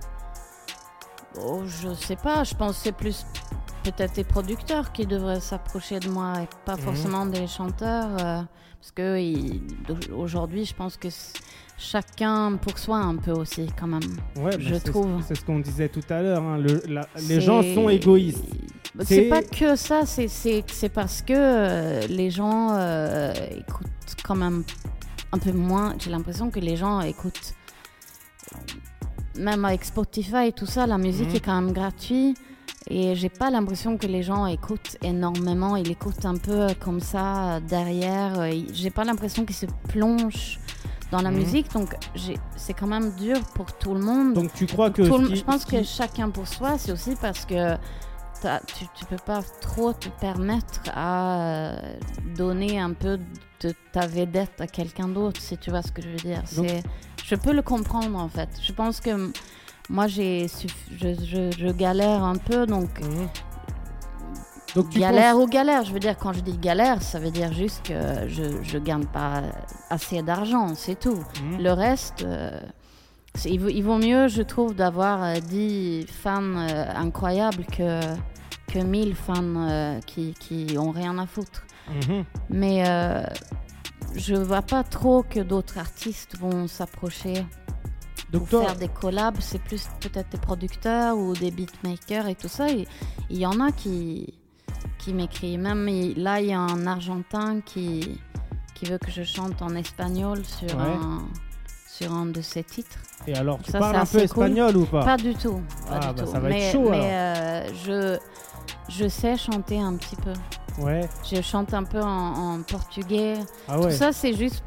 Oh, je sais pas, je pense que c'est plus peut-être des producteurs qui devraient s'approcher de moi et pas Mhm. forcément des chanteurs. euh, parce que aujourd'hui, je pense que chacun pour soi un peu aussi, quand même. Ouais, Je bah, trouve. C'est ce qu'on disait tout à l'heure. hein, le- les gens sont égoïstes. C'est- pas que ça, c'est- parce que euh, les gens euh, écoutent quand même un peu moins. J'ai l'impression que les gens écoutent, même avec Spotify et tout ça, la musique Mhm. est quand même gratuite. Et j'ai pas l'impression que les gens écoutent énormément. Ils écoutent un peu comme ça euh, derrière. Euh, J'ai pas l'impression qu'ils se plongent dans la Mhm. musique. Donc c'est quand même dur pour tout le monde. Donc tu crois que. Tout qui- je pense que chacun pour soi, c'est aussi parce que tu, tu peux pas trop te permettre à euh, donner un peu de ta vedette à quelqu'un d'autre, si tu vois ce que je veux dire. Donc- je peux le comprendre en fait. Je pense que moi, j'ai, suff- je, je- je galère un peu, donc Mhm. Donc tu galère penses- ou galère. Je veux dire, quand je dis galère, ça veut dire juste que je, je gagne pas assez d'argent, c'est tout. Mhm. Le reste, euh, il, vaut, il vaut mieux, je trouve, d'avoir euh, 10 fans euh, incroyables que, que 1000 fans euh, qui, qui ont rien à foutre. Mhm. Mais euh, je vois pas trop que d'autres artistes vont s'approcher Donc pour toi, faire des collabs. C'est plus peut-être des producteurs ou des beatmakers et tout ça. Il y en a qui, qui m'écrivent. Même il- là, il y a un Argentin qui, qui veut que je chante en espagnol sur, Ouais. un, sur un de ses titres. et alors tu Ça, parles un peu cool. espagnol ou pas? Pas du tout. Pas Ah, du bah, tout. ça va être mais chaud, mais euh, je, je sais chanter un petit peu. Ouais. Je chante un peu en, en portugais. Ah ouais. Tout ça, c'est juste.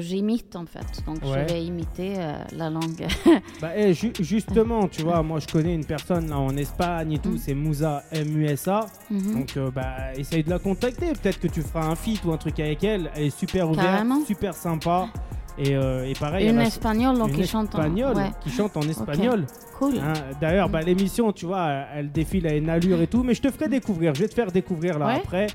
J'imite en fait. Donc Ouais. je vais imiter euh, la langue. Bah, eh, ju- justement, tu vois, moi je connais une personne là en Espagne et tout, Mm. c'est Moussa M-U-S-A. Mhm. Donc, euh, bah, essaye de la contacter. Peut-être que tu feras un feat ou un truc avec elle. Elle est super ouverte, super sympa. Et, euh, et pareil, Une espagnole donc une qui chante en. espagnole Ouais, qui chante en espagnol. cool. Hein, D'ailleurs, bah, l'émission, tu vois, elle défile à une allure et tout. Mais je te ferai découvrir. Je vais te faire découvrir là Ouais. après.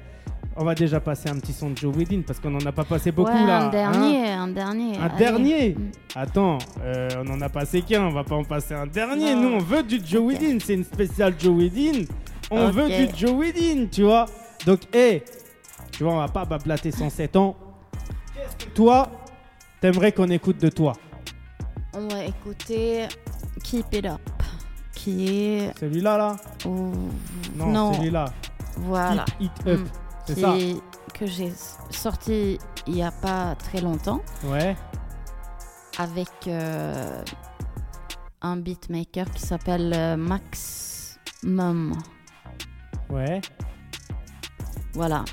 On va déjà passer un petit son de Joe Widin parce qu'on n'en a pas passé beaucoup ouais, là. un hein. dernier, un dernier. Un allez. dernier Mm. Attends, euh, on en a passé qu'un, on va pas en passer un dernier. Non. Nous, on veut du Joe Ok. Widin, c'est une spéciale Joe Widin. On veut du Joe Widin, tu vois. Donc, hé, tu vois, on va pas bablater 107 ans. Toi, t'aimerais qu'on écoute de toi On va écouter Keep It Up, qui est. Celui-là, là ou- Non, non celui-là. voilà. Keep It Up, Mm. c'est ça que j'ai sorti il y a pas très longtemps Ouais, avec euh, un beatmaker qui s'appelle euh, Max Mum. ouais. Voilà.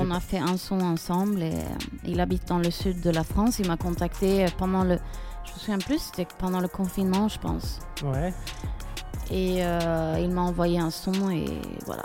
On a fait un son ensemble et euh, il habite dans le sud de la France. Il m'a contacté euh, pendant le. Je me souviens plus, c'était pendant le confinement, je pense. Ouais. Et euh, il m'a envoyé un son et voilà.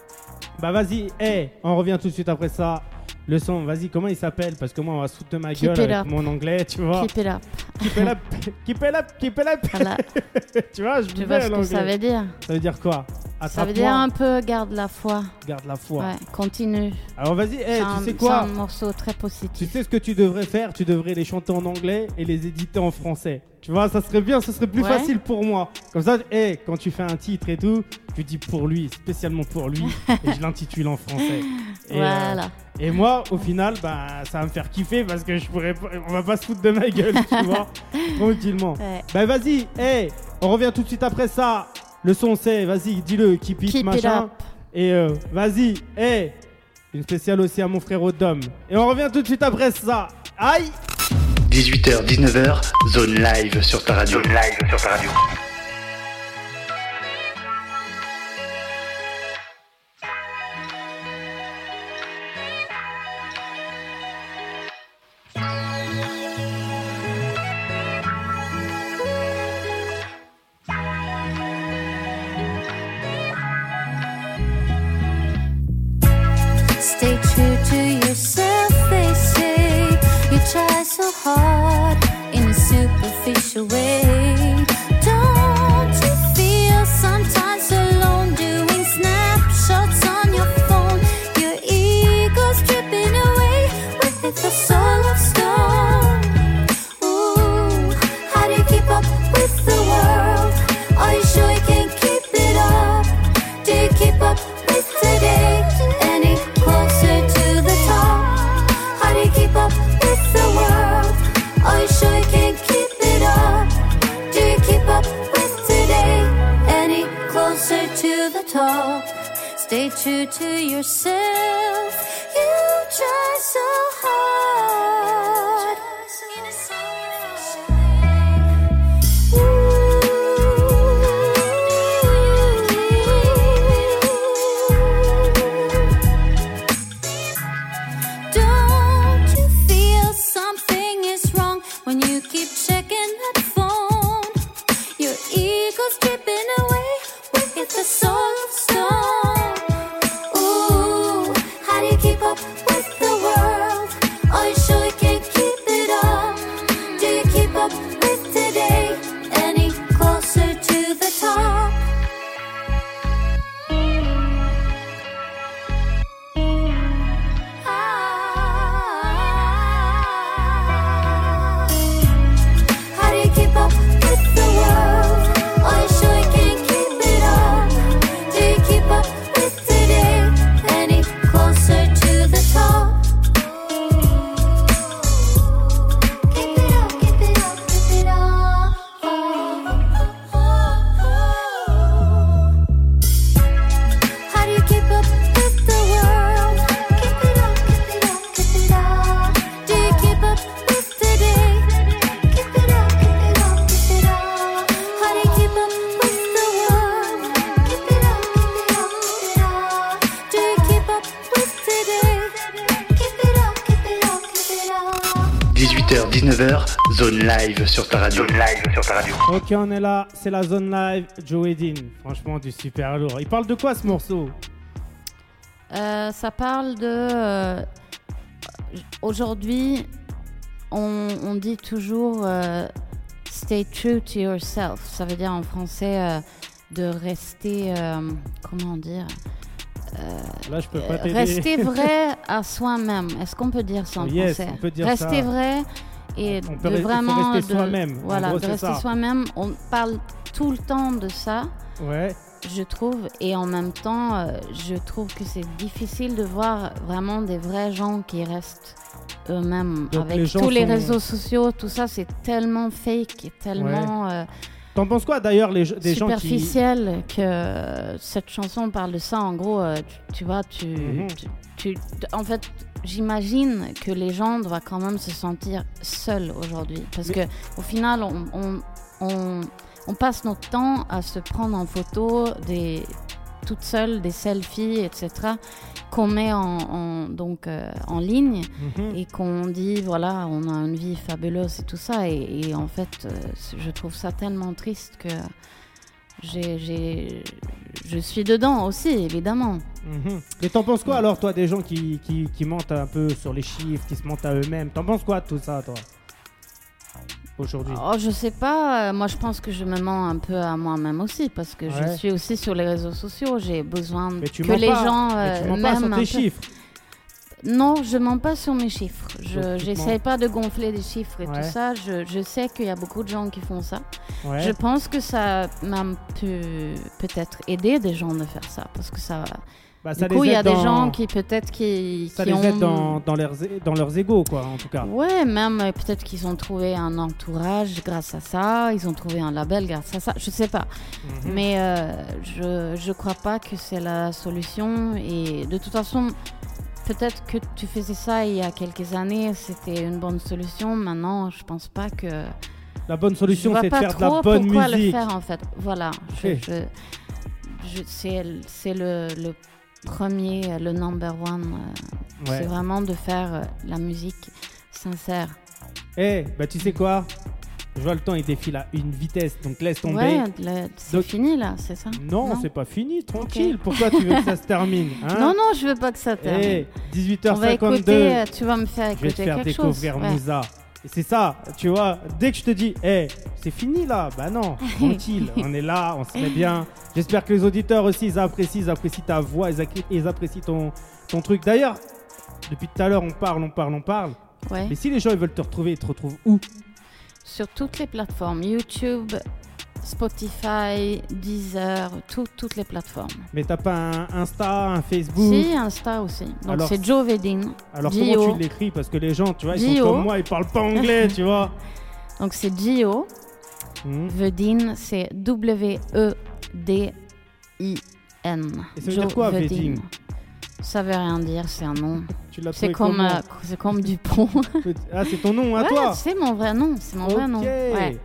Bah vas-y, hé, on revient tout de suite après ça. Le son, vas-y, comment il s'appelle? Parce que moi, on va se foutre de ma Keep gueule avec mon anglais, tu vois. Keep it up. Keep it up, keep it up, keep it up. Voilà. tu vois, je tu vois ce que ça veut dire? Ça veut dire quoi? Ça veut dire un peu garde la foi. Garde la foi. Ouais, continue. Alors vas-y, hey, c'est un, tu sais c'est quoi un morceau très Tu positif. sais ce que tu devrais faire? Tu devrais les chanter en anglais et les éditer en français. Tu vois, ça serait bien, ça serait plus Ouais. facile pour moi. Comme ça, hey, quand tu fais un titre et tout, tu dis pour lui, spécialement pour lui, et je l'intitule en français. Et, euh, voilà. Et moi, au final, bah, ça va me faire kiffer parce que je pourrais, pas- on va pas se foutre de ma gueule, tu vois, tranquillement. Ouais. Bah vas-y, hey, on revient tout de suite après ça. Le son c'est, vas-y, dis-le, keep it, Keep it machin. Et euh, vas-y, hey, une spéciale aussi à mon frère Dom. Et on revient tout de suite après ça. Aïe 18h, 19h, zone live sur ta radio. Zone live sur ta radio. 19h, zone live sur ta radio. Zone live sur ta radio. Ok, on est là, c'est la zone live. Joe Edin, franchement, du super lourd. Il parle de quoi ce morceau? Euh, ça parle de. euh, Aujourd'hui, on, on dit toujours euh, stay true to yourself. Ça veut dire en français euh, de rester. euh, comment dire Là, je peux pas Euh. Rester vrai à soi-même. Est-ce qu'on peut dire ça en Yes, français? on peut dire Rester ça. vrai et On de vraiment. rester de- soi-même. Voilà, gros, de rester soi-même. On parle tout le temps de ça Ouais, je trouve. Et en même temps, euh, je trouve que c'est difficile de voir vraiment des vrais gens qui restent eux-mêmes. Avec les tous les réseaux sociaux, tout ça, c'est tellement fake et tellement euh, T'en penses quoi d'ailleurs les, des gens qui. superficiel que cette chanson parle de ça? En gros, euh, tu, tu vois, tu, Mhm. tu- tu- en fait, j'imagine que les gens doivent quand même se sentir seuls aujourd'hui. Parce Mais- que au final, on, on, on- on passe notre temps à se prendre en photo des toutes seules, des selfies, etc., qu'on met en, en- donc, euh, en ligne Mhm. et qu'on dit voilà on a une vie fabuleuse et tout ça et, et en fait euh, je trouve ça tellement triste que je suis dedans aussi évidemment Mhm. Mais t'en penses quoi alors, toi, des gens qui, qui, qui mentent un peu sur les chiffres, qui se mentent à eux-mêmes? T'en penses quoi de tout ça, toi Aujourd'hui? Oh je sais pas euh, moi je pense que je me mens un peu à moi-même aussi parce que Ouais. je suis aussi sur les réseaux sociaux j'ai besoin Mais tu que les pas. gens Mais euh, tu mens pas m'aiment sur tes peu. Non, je mens pas sur mes chiffres. Je mens. pas de gonfler des chiffres et Ouais. tout ça. Je, je sais qu'il y a beaucoup de gens qui font ça. Ouais. Je pense que ça m'a pu peut-être aidé des gens de faire ça parce que ça. Bah, ça du coup, il y a des gens qui peut-être qui, Ça qui les ont. aide dans, dans, leurs, dans leurs égaux, quoi, en tout cas. Ouais, même euh, peut-être qu'ils ont trouvé un entourage grâce à ça. Ils ont trouvé un label grâce à ça. Je sais pas. Mhm. Mais euh, je je crois pas que c'est la solution et de toute façon peut-être que tu faisais ça il y a quelques années c'était une bonne solution. Maintenant je pense pas que La bonne solution, c'est de faire de la bonne pourquoi le musique. faire en fait. Voilà je, je- c'est c'est le, le premier le number one euh, Ouais. c'est vraiment de faire euh, la musique sincère. Eh, bah tu sais quoi? Je vois le temps, il défile à une vitesse, donc laisse tomber. ouais le- c'est Donc- fini là c'est ça Non, c'est pas fini, tranquille. Pourquoi tu veux que ça se termine hein non non je veux pas que ça termine Eh, on va 18h52. écouter euh, tu vas me faire Je vais te écouter faire quelque chose découvrir ouais. Moussa. Et c'est ça, tu vois, dès que je te dis, hé, c'est fini là, bah non, tranquille, on est là, on se met bien. J'espère que les auditeurs aussi, ils apprécient, ils apprécient ta voix, ils apprécient ton, ton truc. D'ailleurs, depuis tout à l'heure, on parle, on parle, on parle. Ouais. Mais si les gens ils veulent te retrouver, ils te retrouvent où? Sur toutes les plateformes, YouTube, Spotify, Deezer, tout- toutes les plateformes. Mais t'as pas un Insta, un Facebook Si, Insta aussi. Donc c'est Joe Vedin. Alors Gio. comment tu l'écris? Parce que les gens, tu vois, ils Gio. sont comme moi, ils parlent pas anglais, tu vois. Donc c'est Gio. Hmm. Vedin, c'est E W-E-D-I-N. Et ça veut dire quoi, Veding Ça veut rien dire, c'est un nom. Tu l'as C'est comme, euh, c'est comme Dupont. Ah, c'est ton nom à ouais, toi c'est mon vrai nom. C'est mon vrai nom. Ouais,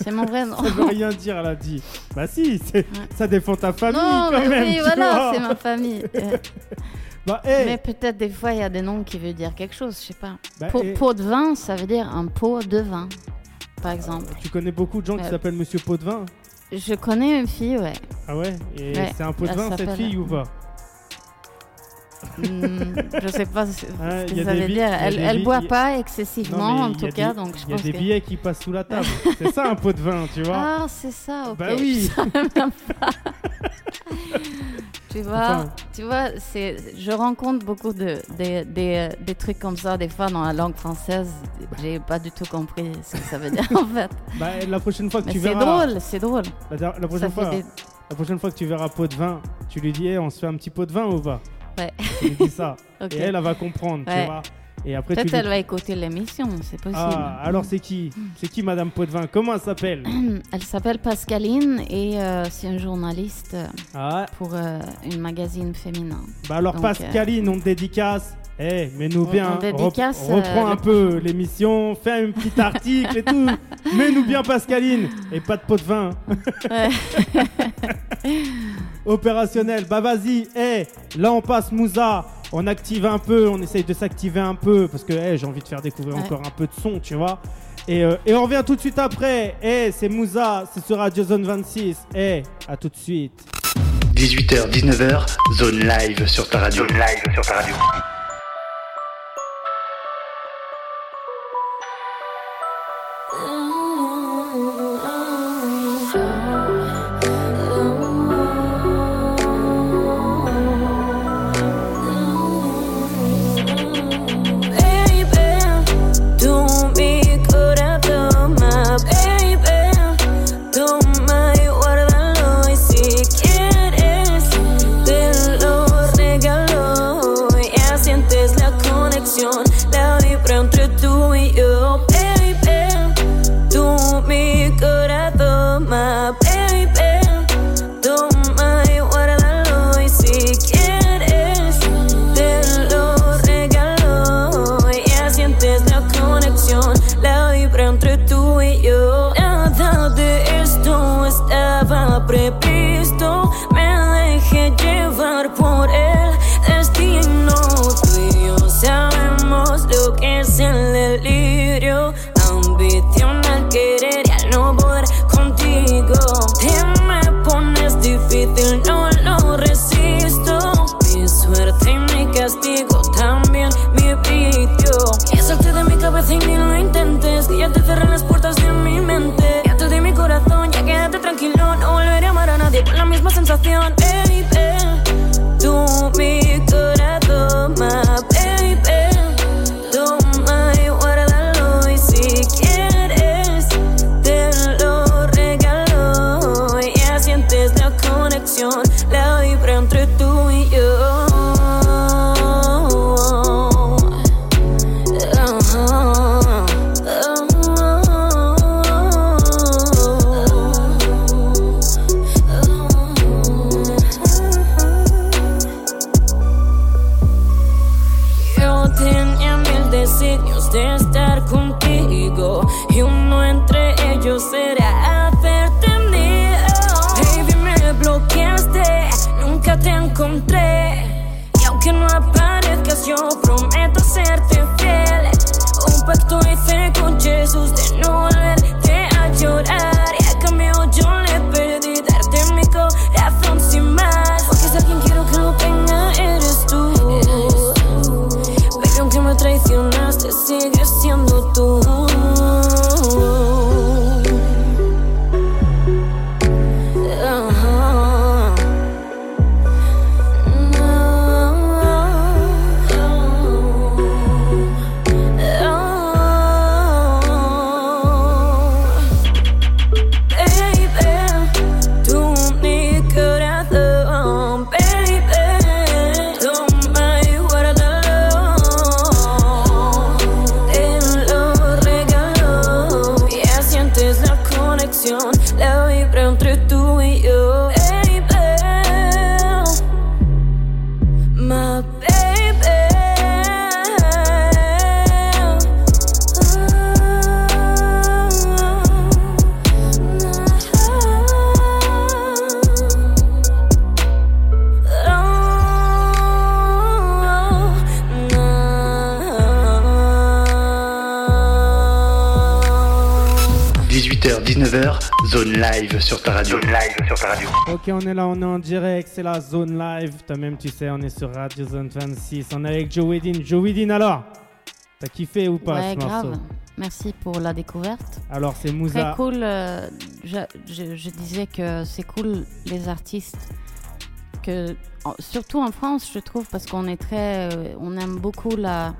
c'est mon vrai nom. Ça veut rien dire, elle a dit. Bah si, c'est- ça défend ta famille non, quand mais même. oui, voilà, c'est ma famille. Euh, Bah, eh, Mais peut-être des fois, il y a des noms qui veulent dire quelque chose, je sais pas. bah, Pot, pot de vin, ça veut dire un pot de vin, par exemple. Tu connais beaucoup de gens qui Ouais. s'appellent Monsieur Potvin Je connais une fille, ouais. Ah ouais Et Ouais, c'est un pot de vin cette fille ou pas? Je sais pas ce, Ah, ce que ça veut dire. Elle, elle boit pas excessivement, en tout des- cas, donc je Il y a des que... billets qui passent sous la table. c'est ça un pot de vin, tu vois Ah, c'est ça, ok. Bah oui. Tu vois, Enfin. tu vois c'est, je rencontre beaucoup de, des- euh, des trucs comme ça, des fois, dans la langue française. J'ai pas du tout compris ce que ça veut dire, en fait. Bah, la prochaine fois que Mais tu c'est verras. drôle, c'est drôle. La, prochaine fois, des- la prochaine fois que tu verras pot de vin, tu lui dis, Eh, on se fait un petit pot de vin ou pas? Ouais. Tu lui dis ça. Ok. Et elle, elle va comprendre, tu vois. Et après, Peut-être lui elle va écouter l'émission, c'est possible. Ah, alors c'est qui? C'est qui Madame Potvin? Comment elle s'appelle? Elle s'appelle Pascaline et euh, c'est une journaliste euh, Ah, pour euh, une magazine féminin. bah alors Donc, Pascaline, on te dédicace. Eh, mets-nous bien. on dédicace, Rep- reprends euh, un peu l'émission, fais un petit article et tout. Mets-nous bien Pascaline. Et pas de pot de vin. Opérationnel. Bah vas-y. Eh, là on passe Moussa. On active un peu, on essaye de s'activer un peu parce que j'ai envie de faire découvrir Ouais. encore un peu de son, tu vois. Et, euh, et on revient tout de suite après. Eh, c'est Moussa, c'est sur Radio Zone 26. Eh, à tout de suite. 18h, 19h, zone live sur ta radio. Zone live sur ta radio. On est là, on est en direct, c'est la zone live. Toi-même, tu sais, on est sur Radio Zone 26. On est avec Joe Wedin. Joe Wedin, alors T'as kiffé ou pas ouais, ce morceau grave. Merci pour la découverte. Alors, c'est Très Moussa. cool. euh, je, je- je disais que c'est cool les artistes que surtout en France, je trouve, parce qu'on est très, euh, on aime beaucoup la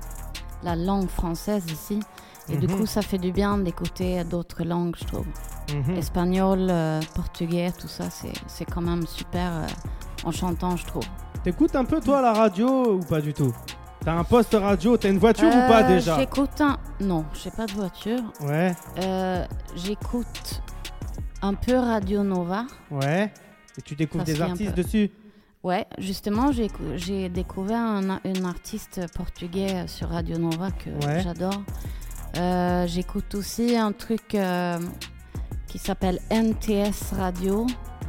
la langue française ici. Et du Mhm. coup, ça fait du bien d'écouter d'autres langues, je trouve. Mhm. Espagnol, euh, portugais, tout ça, c'est c'est quand même super euh, enchantant, je trouve. T'écoutes un peu, toi, la radio ou pas du tout? T'as un poste radio, t'as une voiture ou pas Euh, déjà? J'écoute un... Non, j'ai pas de voiture. Ouais, J'écoute un peu Radio Nova. ouais. Et tu découvres des artistes peu. dessus? Ouais, justement, j'ai écou- j'ai découvert un, artiste portugais sur Radio Nova que Ouais. j'adore. J'écoute aussi un truc qui s'appelle NTS Radio.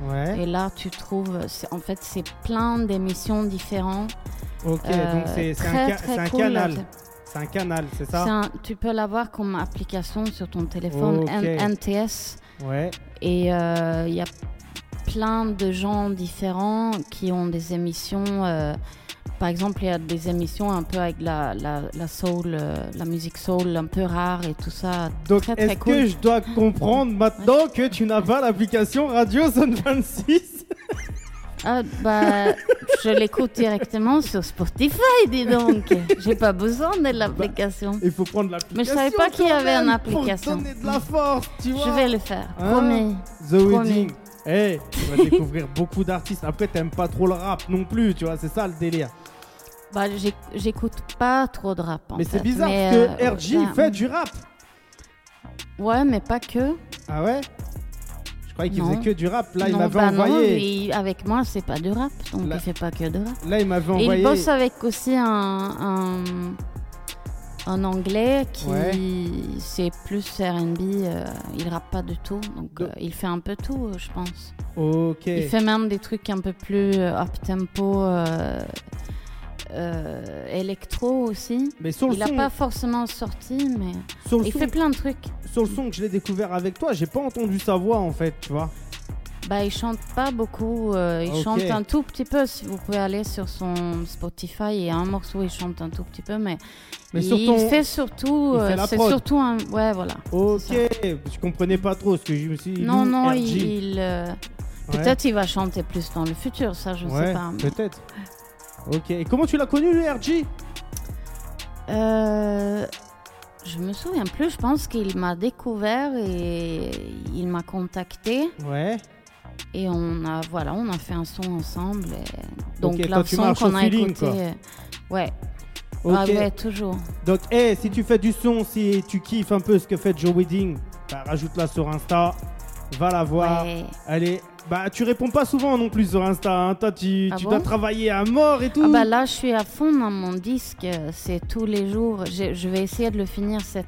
Ouais. Et là, tu trouves, en fait, c'est plein d'émissions différentes. Ok, Euh, donc c'est un, ca- canal. C'est un canal, c'est ça? Un- tu peux l'avoir comme application sur ton téléphone, NTS. Ouais. Et euh, il y a plein de gens différents qui ont des émissions. euh, par exemple, il y a des émissions un peu avec la, la, la soul, euh, la musique soul un peu rare et tout ça. Donc, très, est-ce cool. que je dois comprendre maintenant que tu n'as pas l'application Radio Zone 26 Ah, bah, je l'écoute directement sur Spotify, dis donc. J'ai pas besoin de l'application. Il faut prendre l'application. Mais je savais pas qu'il y avait une application. Pour donner de la force, tu vois. Je vais le faire, Hein? promis. The Promis. Wedding. Eh, tu vas découvrir beaucoup d'artistes. Après, t'aimes pas trop le rap non plus, tu vois, c'est ça le délire. Bah, j'écoute pas trop de rap. en mais c'est bizarre Mais, parce que euh, RG bah, fait du rap. Ouais, mais pas que. Ah ouais? Je croyais qu'il Non. faisait que du rap. Là, il non, m'avait bah non, envoyé. il- avec moi, c'est pas de rap, donc Là- il fait pas que de rap. Là, il m'avait Et envoyé. il bosse avec aussi un, un, un anglais qui Ouais. c'est plus R&B, euh, il rappe pas du tout, donc Do- euh, il fait un peu tout, euh, je pense. Ok. Il fait même des trucs un peu plus euh, up tempo, euh, électro aussi. Mais sur le, Il a son, pas forcément sorti, mais sur, il son, fait plein de trucs. sur le son que je l'ai découvert avec toi, j'ai pas entendu sa voix en fait, tu vois. Bah, il chante pas beaucoup. euh, il chante un tout petit peu. Si vous pouvez aller sur son Spotify, il y a un morceau où il chante un tout petit peu, mais, Mais il ton- fait surtout. euh, c'est surtout un. Ouais, voilà. Ok. Je comprenais pas trop ce que je me suis dit. non, Lou, non, RG. il. il, euh, Ouais. Peut-être il va chanter plus dans le futur, ça je Ouais, sais pas. mais- peut-être. Ok. Et comment tu l'as connu, le RG Euh, je me souviens plus. Je pense qu'il m'a découvert et il m'a contacté Ouais. et on a voilà, on a fait un son ensemble. et Donc Ok, la toi, tu son qu'on a feeling, écouté. quoi. Ouais, Ok. ah ouais, toujours. Donc, hey, si tu fais du son, si tu kiffes un peu ce que fait Joe Wedding, bah, rajoute-la sur Insta. Va la voir. Ouais. Allez. Bah, tu réponds pas souvent non plus sur Insta. hein. Toi, tu, Ah tu bon dois travailler à mort et tout. Ah bah là, je suis à fond dans mon disque. C'est tous les jours. Je, je vais essayer de le finir cet,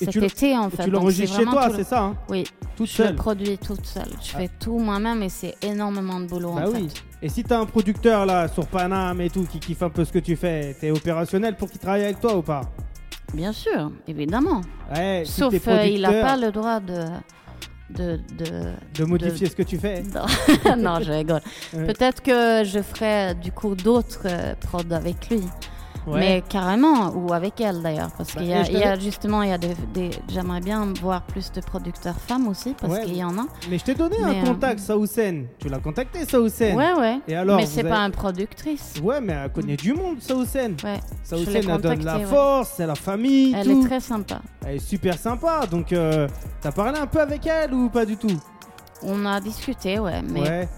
Et cet tu le- été en Et fait. tu l'enregistres chez toi, tout c'est le- ça hein? Oui, Toute je le seule. produis toute seule. Je Ah. fais tout moi-même et c'est énormément de boulot Bah en oui. fait. Et si t'as un producteur là sur Paname et tout qui kiffe un peu ce que tu fais, t'es opérationnel pour qu'il travaille avec toi ou pas? Bien sûr, évidemment. Ouais, si Sauf t'es euh, il n'a pas le droit de. De, de... de modifier ce que tu fais. Non. non, je rigole. Ouais. Peut-être que je ferai du coup d'autres euh, prods avec lui. Ouais. Mais carrément, ou avec elle d'ailleurs, parce Bah, qu'il y, a- y justement, il y a des, des- j'aimerais bien voir plus de producteurs femmes aussi, parce Ouais. qu'il y en a. Mais je t'ai donné Mais, un euh, contact, Saoussen. Tu l'as contacté, Saoussen Ouais, ouais. Et alors Mais c'est avez- pas une productrice. Ouais, mais elle connaît du monde, Saoussen. Ouais. Saoussen, elle donne la force, c'est la famille, Elle tout. est très sympa. Elle est super sympa. Donc, euh, t'as parlé un peu avec elle ou pas du tout? On a discuté, ouais, mais Ouais.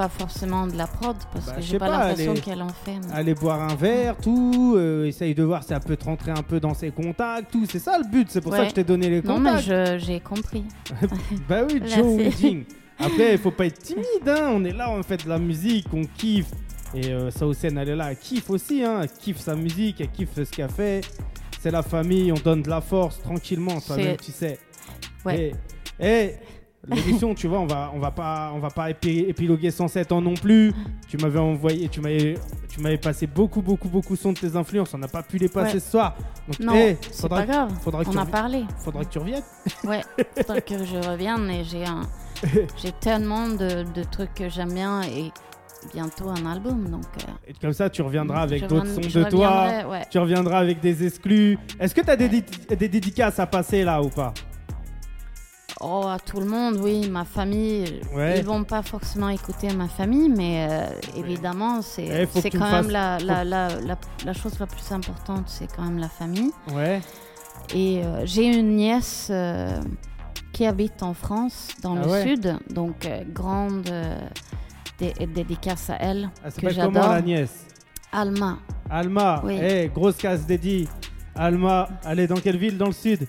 Pas forcément de la prod, parce Bah, que j'ai pas, pas, l'impression qu'elle en fait. mais- Aller boire un verre, tout. euh, essaye de voir si elle peut te rentrer un peu dans ses contacts, tout. C'est ça le but. C'est pour ça que je t'ai donné les Non, mais contacts. j'ai compris. Bah oui. Joe Wedding. Après, il faut pas être timide, hein. On est là, on fait de la musique, on kiffe. Et euh, Saoussen, elle est là, elle kiffe aussi, hein. Elle kiffe sa musique, elle kiffe ce qu'elle fait. C'est la famille, on donne de la force tranquillement, toi-même, tu sais. Ouais. Et, et l'émission, tu vois, on va, on va pas, on va pas épi- épiloguer 107 ans non plus. Tu m'avais envoyé, tu m'avais, tu m'avais passé beaucoup, beaucoup, beaucoup de sons de tes influences. On n'a pas pu les passer Ouais. ce soir. Donc, Non, c'est faudra, pas grave. faudra On a parlé. faudra que tu reviennes. Ouais, faudrait que je revienne et j'ai un, j'ai tellement de, de trucs que j'aime bien et bientôt un album donc. euh, Et comme ça, tu reviendras avec d'autres sons de toi. ouais. Tu reviendras avec des exclus. Est-ce que tu as des, des dédicaces à passer là ou pas? Oh, à tout le monde, oui, ma famille. Ouais. Ils vont pas forcément écouter ma famille, mais euh, évidemment, c'est Eh, c'est quand me même fasses- la, la, la, chose la plus importante, c'est quand même la famille. Ouais. Et euh, j'ai une nièce euh, qui habite en France, dans Ah le ouais. sud, donc grande dé- dédicace à elle, Elle que s'appelle comment j'adore. la nièce? Alma. Alma. Oui. Eh, grosse casse dédiée. Alma, elle est dans quelle ville Dans le sud?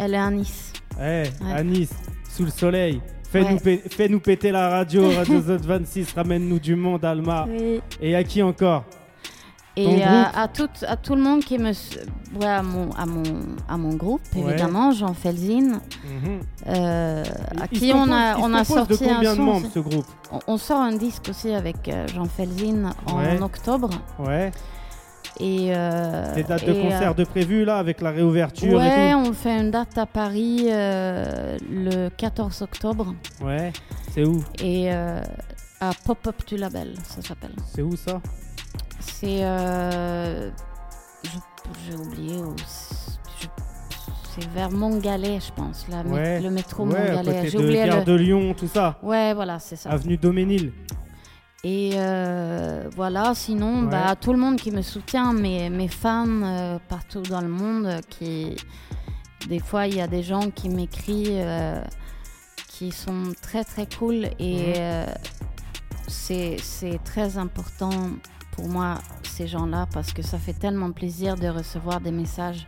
Elle est à Nice. Eh, à Nice, sous le soleil. Fais-nous Ouais. fais-nous péter la radio, Radio Zone 26, ramène-nous du monde, Alma. Et à qui encore Et à, tout, à tout le monde qui me. Ouais, à mon, à mon, à mon groupe, Ouais. évidemment, Jean Felzine, Mhm. euh, à qui on a, on a sorti de combien un de son. membres ce groupe On, on sort un disque aussi avec euh, Jean Felzine en Ouais. octobre. Ouais. Et, euh, Des dates de concert euh, de prévues là, avec la réouverture Ouais, et on fait une date à Paris euh, le 14 octobre. tout Ouais. C'est où? Et euh, à Pop-Up du Label, ça s'appelle. C'est où ça? C'est. J'ai oublié où. c'est- vers Montgalais, je pense. La Ouais. Le métro Ouais, côté J'ai oublié le. de Lyon, tout ça. Ouais, voilà, c'est ça. Avenue Doménil. Et euh, voilà, sinon, Ouais. bah, tout le monde qui me soutient, mes, mes fans euh, partout dans le monde, qui. Des fois, il y a des gens qui m'écrivent euh, qui sont très très cool et euh, c'est c'est très important pour moi, ces gens-là, parce que ça fait tellement plaisir de recevoir des messages.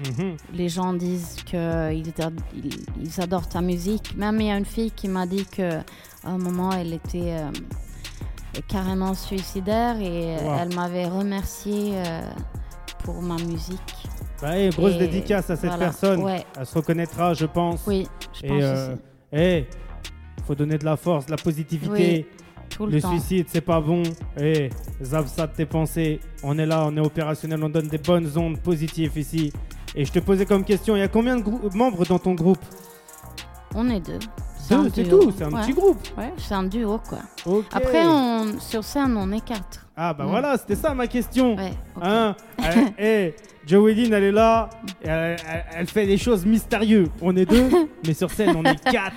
Mhm. Les gens disent qu'ils ils, ils adorent ta musique. Même il y a une fille qui m'a dit que à un moment elle était carrément suicidaire et Wow. elle m'avait remercié euh, pour ma musique. Bah, eh, grosse Et dédicace à cette voilà. personne. Ouais, Elle se reconnaîtra, je pense. oui, je Et pense euh, aussi. eh, faut donner de la force, de la positivité. Tout le, Le suicide, c'est pas bon. Eh, ça de tes pensées. On est là, on est opérationnel, on donne des bonnes ondes positives ici. Et je te posais comme question, il y a combien de membres dans ton groupe? On est deux. C'est Deux, tout, c'est un Ouais. petit groupe. Ouais, c'est un duo quoi. Après, on, sur scène, on est quatre. Ah bah Mm. voilà, c'était ça ma question. Ouais, ok. Hein Elle- Eh, elle est là, elle, elle- elle fait des choses mystérieuses. On est deux, mais sur scène, on est quatre.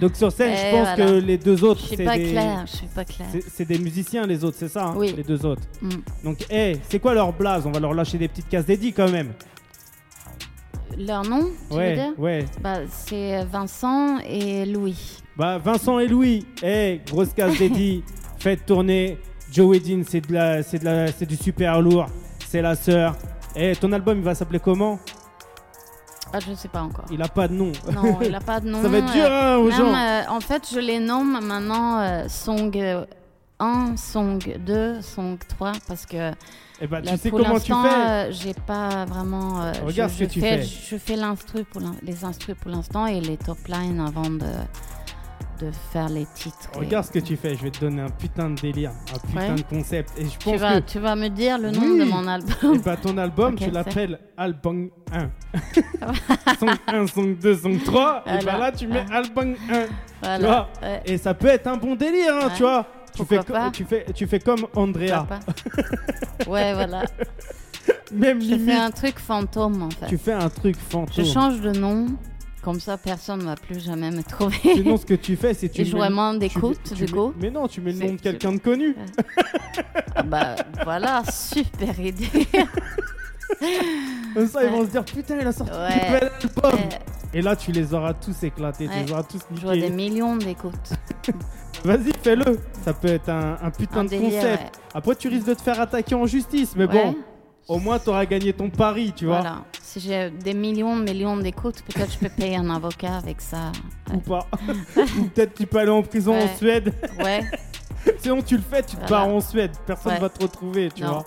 Donc sur scène, je Eh, pense voilà. que les deux autres, Je suis c'est pas des... claire, je suis pas claire. c'est- des musiciens, les autres, c'est ça hein, Oui. Les deux autres. Mm. Donc, eh, c'est quoi leur blase On va leur lâcher des petites cases dédiées quand même. Leur nom, tu veux ouais, dire ouais. bah, C'est Vincent et Louis. Bah, Vincent et Louis, eh, grosse case dédiée. Faites tourner. Joe Wedin, c'est de la, c'est de la, c'est du super lourd. C'est la sœur. Eh, ton album, il va s'appeler comment Ah, je sais pas encore. Il a pas de nom. Non, il a pas de nom. Ça va être dur, euh, hein, aux même, gens. euh, en fait, je les nomme maintenant euh, Song euh, 1, Song 2, Song 3, parce que Eh bah, tu là, sais pour comment tu fais euh, j'ai pas vraiment. euh, Regarde je, ce que tu fais, fais. Je fais l'instru pour les instrus pour l'instant et les top lines avant de, de faire les titres. et- Regarde ce que tu fais, je vais te donner un putain de délire, un putain Ouais. de concept. Et je Tu pense vas, que tu vas me dire le nom Oui. de mon album. ben, ton album, tu l'appelles Album 1. song 1, song 2, song 3. Et ben Voilà. là, tu mets Album 1. Voilà. vois ouais, Et ça peut être un bon délire, hein, Ouais. tu vois. Tu fais, Pourquoi co- pas tu, fais, tu fais comme Andrea. ouais, voilà. Même Je limite, fais un truc fantôme en fait. tu fais un truc Je fantôme. change de nom, comme ça personne ne va plus jamais me trouver. Sinon, ce que tu fais, c'est tu Et je vraiment tu- d'écoute, tu du mets- coup. Mais non, tu mets le nom de quelqu'un de connu. Ah bah voilà, super idée. Comme ça, ils vont se dire Putain, il a sorti un nouvel album. Et là, tu les auras tous éclatés, tu les auras tous je vois des niqués. millions d'écoutes. Vas-y, fais-le. Ça peut être un, un putain Un de délire, concept. ouais. Après, tu risques de te faire attaquer en justice, mais Ouais, bon, au moins, tu auras gagné ton pari, tu vois. Voilà. Si j'ai des millions millions d'écoutes, peut-être je peux payer un avocat avec ça. Ou pas. Ou peut-être tu peux aller en prison en. Suède. Ouais, Sinon, tu le fais, tu te Voilà. barres en Suède. Personne Ouais. va te retrouver, tu Non. vois.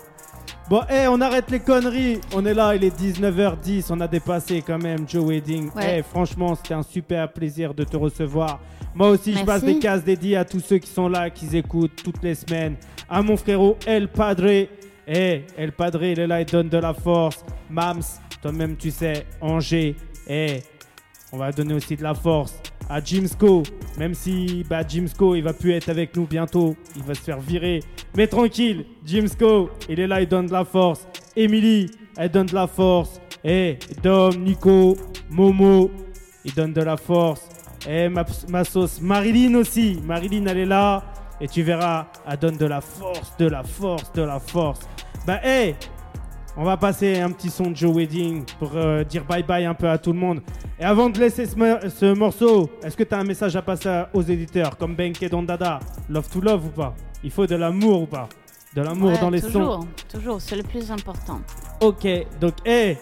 Bon, eh, on arrête les conneries. On est là, il est 19h10. On a dépassé quand même Joe Wedding. Ouais. Eh, franchement, c'était un super plaisir de te recevoir. Moi aussi, je passe des cases dédiées à tous ceux qui sont là, qui écoutent toutes les semaines. À mon frérot El Padre. Eh, El Padre, il est là, il donne de la force. Mams, toi-même, tu sais, Angers. Eh, on va donner aussi de la force à Jimsco. Même si bah, Jimsco, il va plus être avec nous bientôt. Il va se faire virer. Mais tranquille, Jimsco, il est là, il donne de la force. Emily, elle donne de la force. Eh, Dom, Nico, Momo, il donne de la force. Eh, ma, sauce, Marilyn aussi. Marilyn, elle est là. Et tu verras, elle donne de la force, de la force, de la force. Bah, eh, on va passer un petit son de Joe Wedding pour euh, dire bye bye un peu à tout le monde. Et avant de laisser ce, mo- ce morceau, est-ce que tu as un message à passer aux éditeurs comme Benke Don Dada? Love to love ou pas? Il faut de l'amour ou pas? De l'amour Ouais, dans les sons toujours, toujours, c'est le plus important. Ok, donc, hé,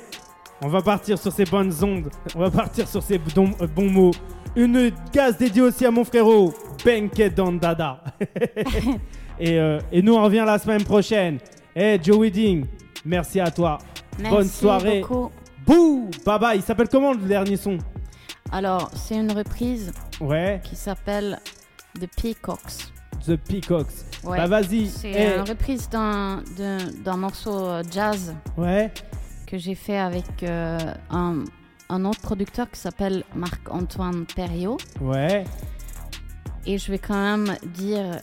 on va partir sur ces bonnes ondes. On va partir sur ces bons, euh, bons mots. Une gaz dédiée aussi à mon frérot, Benke Don Dada. et, euh, et nous, on revient la semaine prochaine. Hé, Joe Wedding, merci à toi. Merci Bonne soirée. beaucoup. Bouh Bye bye. Il s'appelle comment le dernier son? Alors, c'est une reprise Ouais, qui s'appelle The Peacocks. The Peacocks. Ouais. Bah vas-y. C'est une reprise d'un d'un- d'un morceau euh, jazz Ouais. que j'ai fait avec euh, un, un autre producteur qui s'appelle Marc-Antoine Perriot. Ouais. Et je vais quand même dire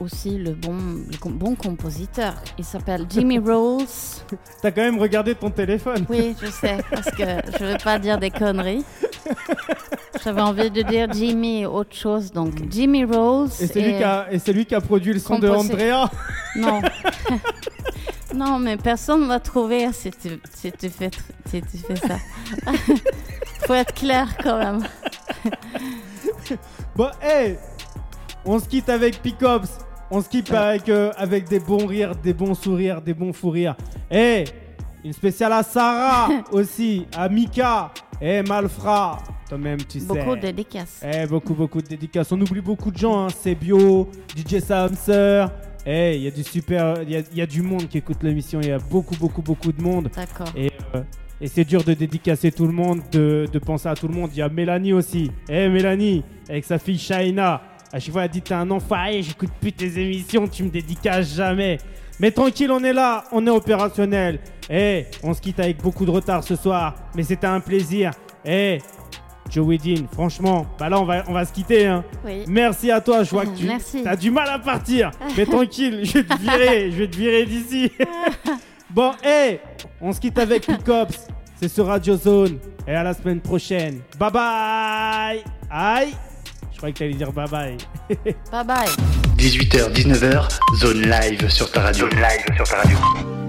aussi le bon, le bon compositeur. Il s'appelle Jimmy Rolls. T'as quand même regardé ton téléphone. Oui, je sais, parce que je veux pas dire des conneries. J'avais envie de dire Jimmy autre chose, donc Jimmy Rolls. Et c'est lui, qui a- et c'est lui qui a produit le son de Composé. Andrea. Non. non, mais personne va trouver si tu, si tu, fais, si tu fais ça. Faut être clair quand même. Bon, hey, on se quitte avec Picops. On se quitte avec, euh, avec des bons rires, des bons sourires, des bons fous rires. Hey, une spéciale à Sarah aussi, à Mika, et Malfra. Toi-même, tu sais. Beaucoup de dédicaces. Eh, beaucoup, beaucoup de dédicaces. On oublie beaucoup de gens, hein. C'est Bio, DJ Samser. Eh, il y a du super, il y a, il y a du monde qui écoute l'émission. Il y a beaucoup, beaucoup, beaucoup de monde. D'accord. Et, euh, et c'est dur de dédicacer tout le monde, de, de penser à tout le monde. Il y a Mélanie aussi. Eh Mélanie, avec sa fille Shaina. À chaque fois, elle dit T'es un enfoiré, j'écoute plus tes émissions, tu me dédicaces jamais. Mais tranquille, on est là, on est opérationnel. Eh, on se quitte avec beaucoup de retard ce soir, mais c'était un plaisir. Eh, Joe Wedding, franchement, bah là, on va, on va se quitter. Hein. Oui. Merci à toi, je vois que tu Merci. as du mal à partir. Mais tranquille, je vais te virer, je vais te virer d'ici. bon, hé, on se quitte avec Picops. C'est sur Radio Zone. Et à la semaine prochaine. Bye bye. Aïe. Je croyais que t'allais dire bye bye. Bye bye. 18h, 19h, zone live sur ta radio. Zone live sur ta radio.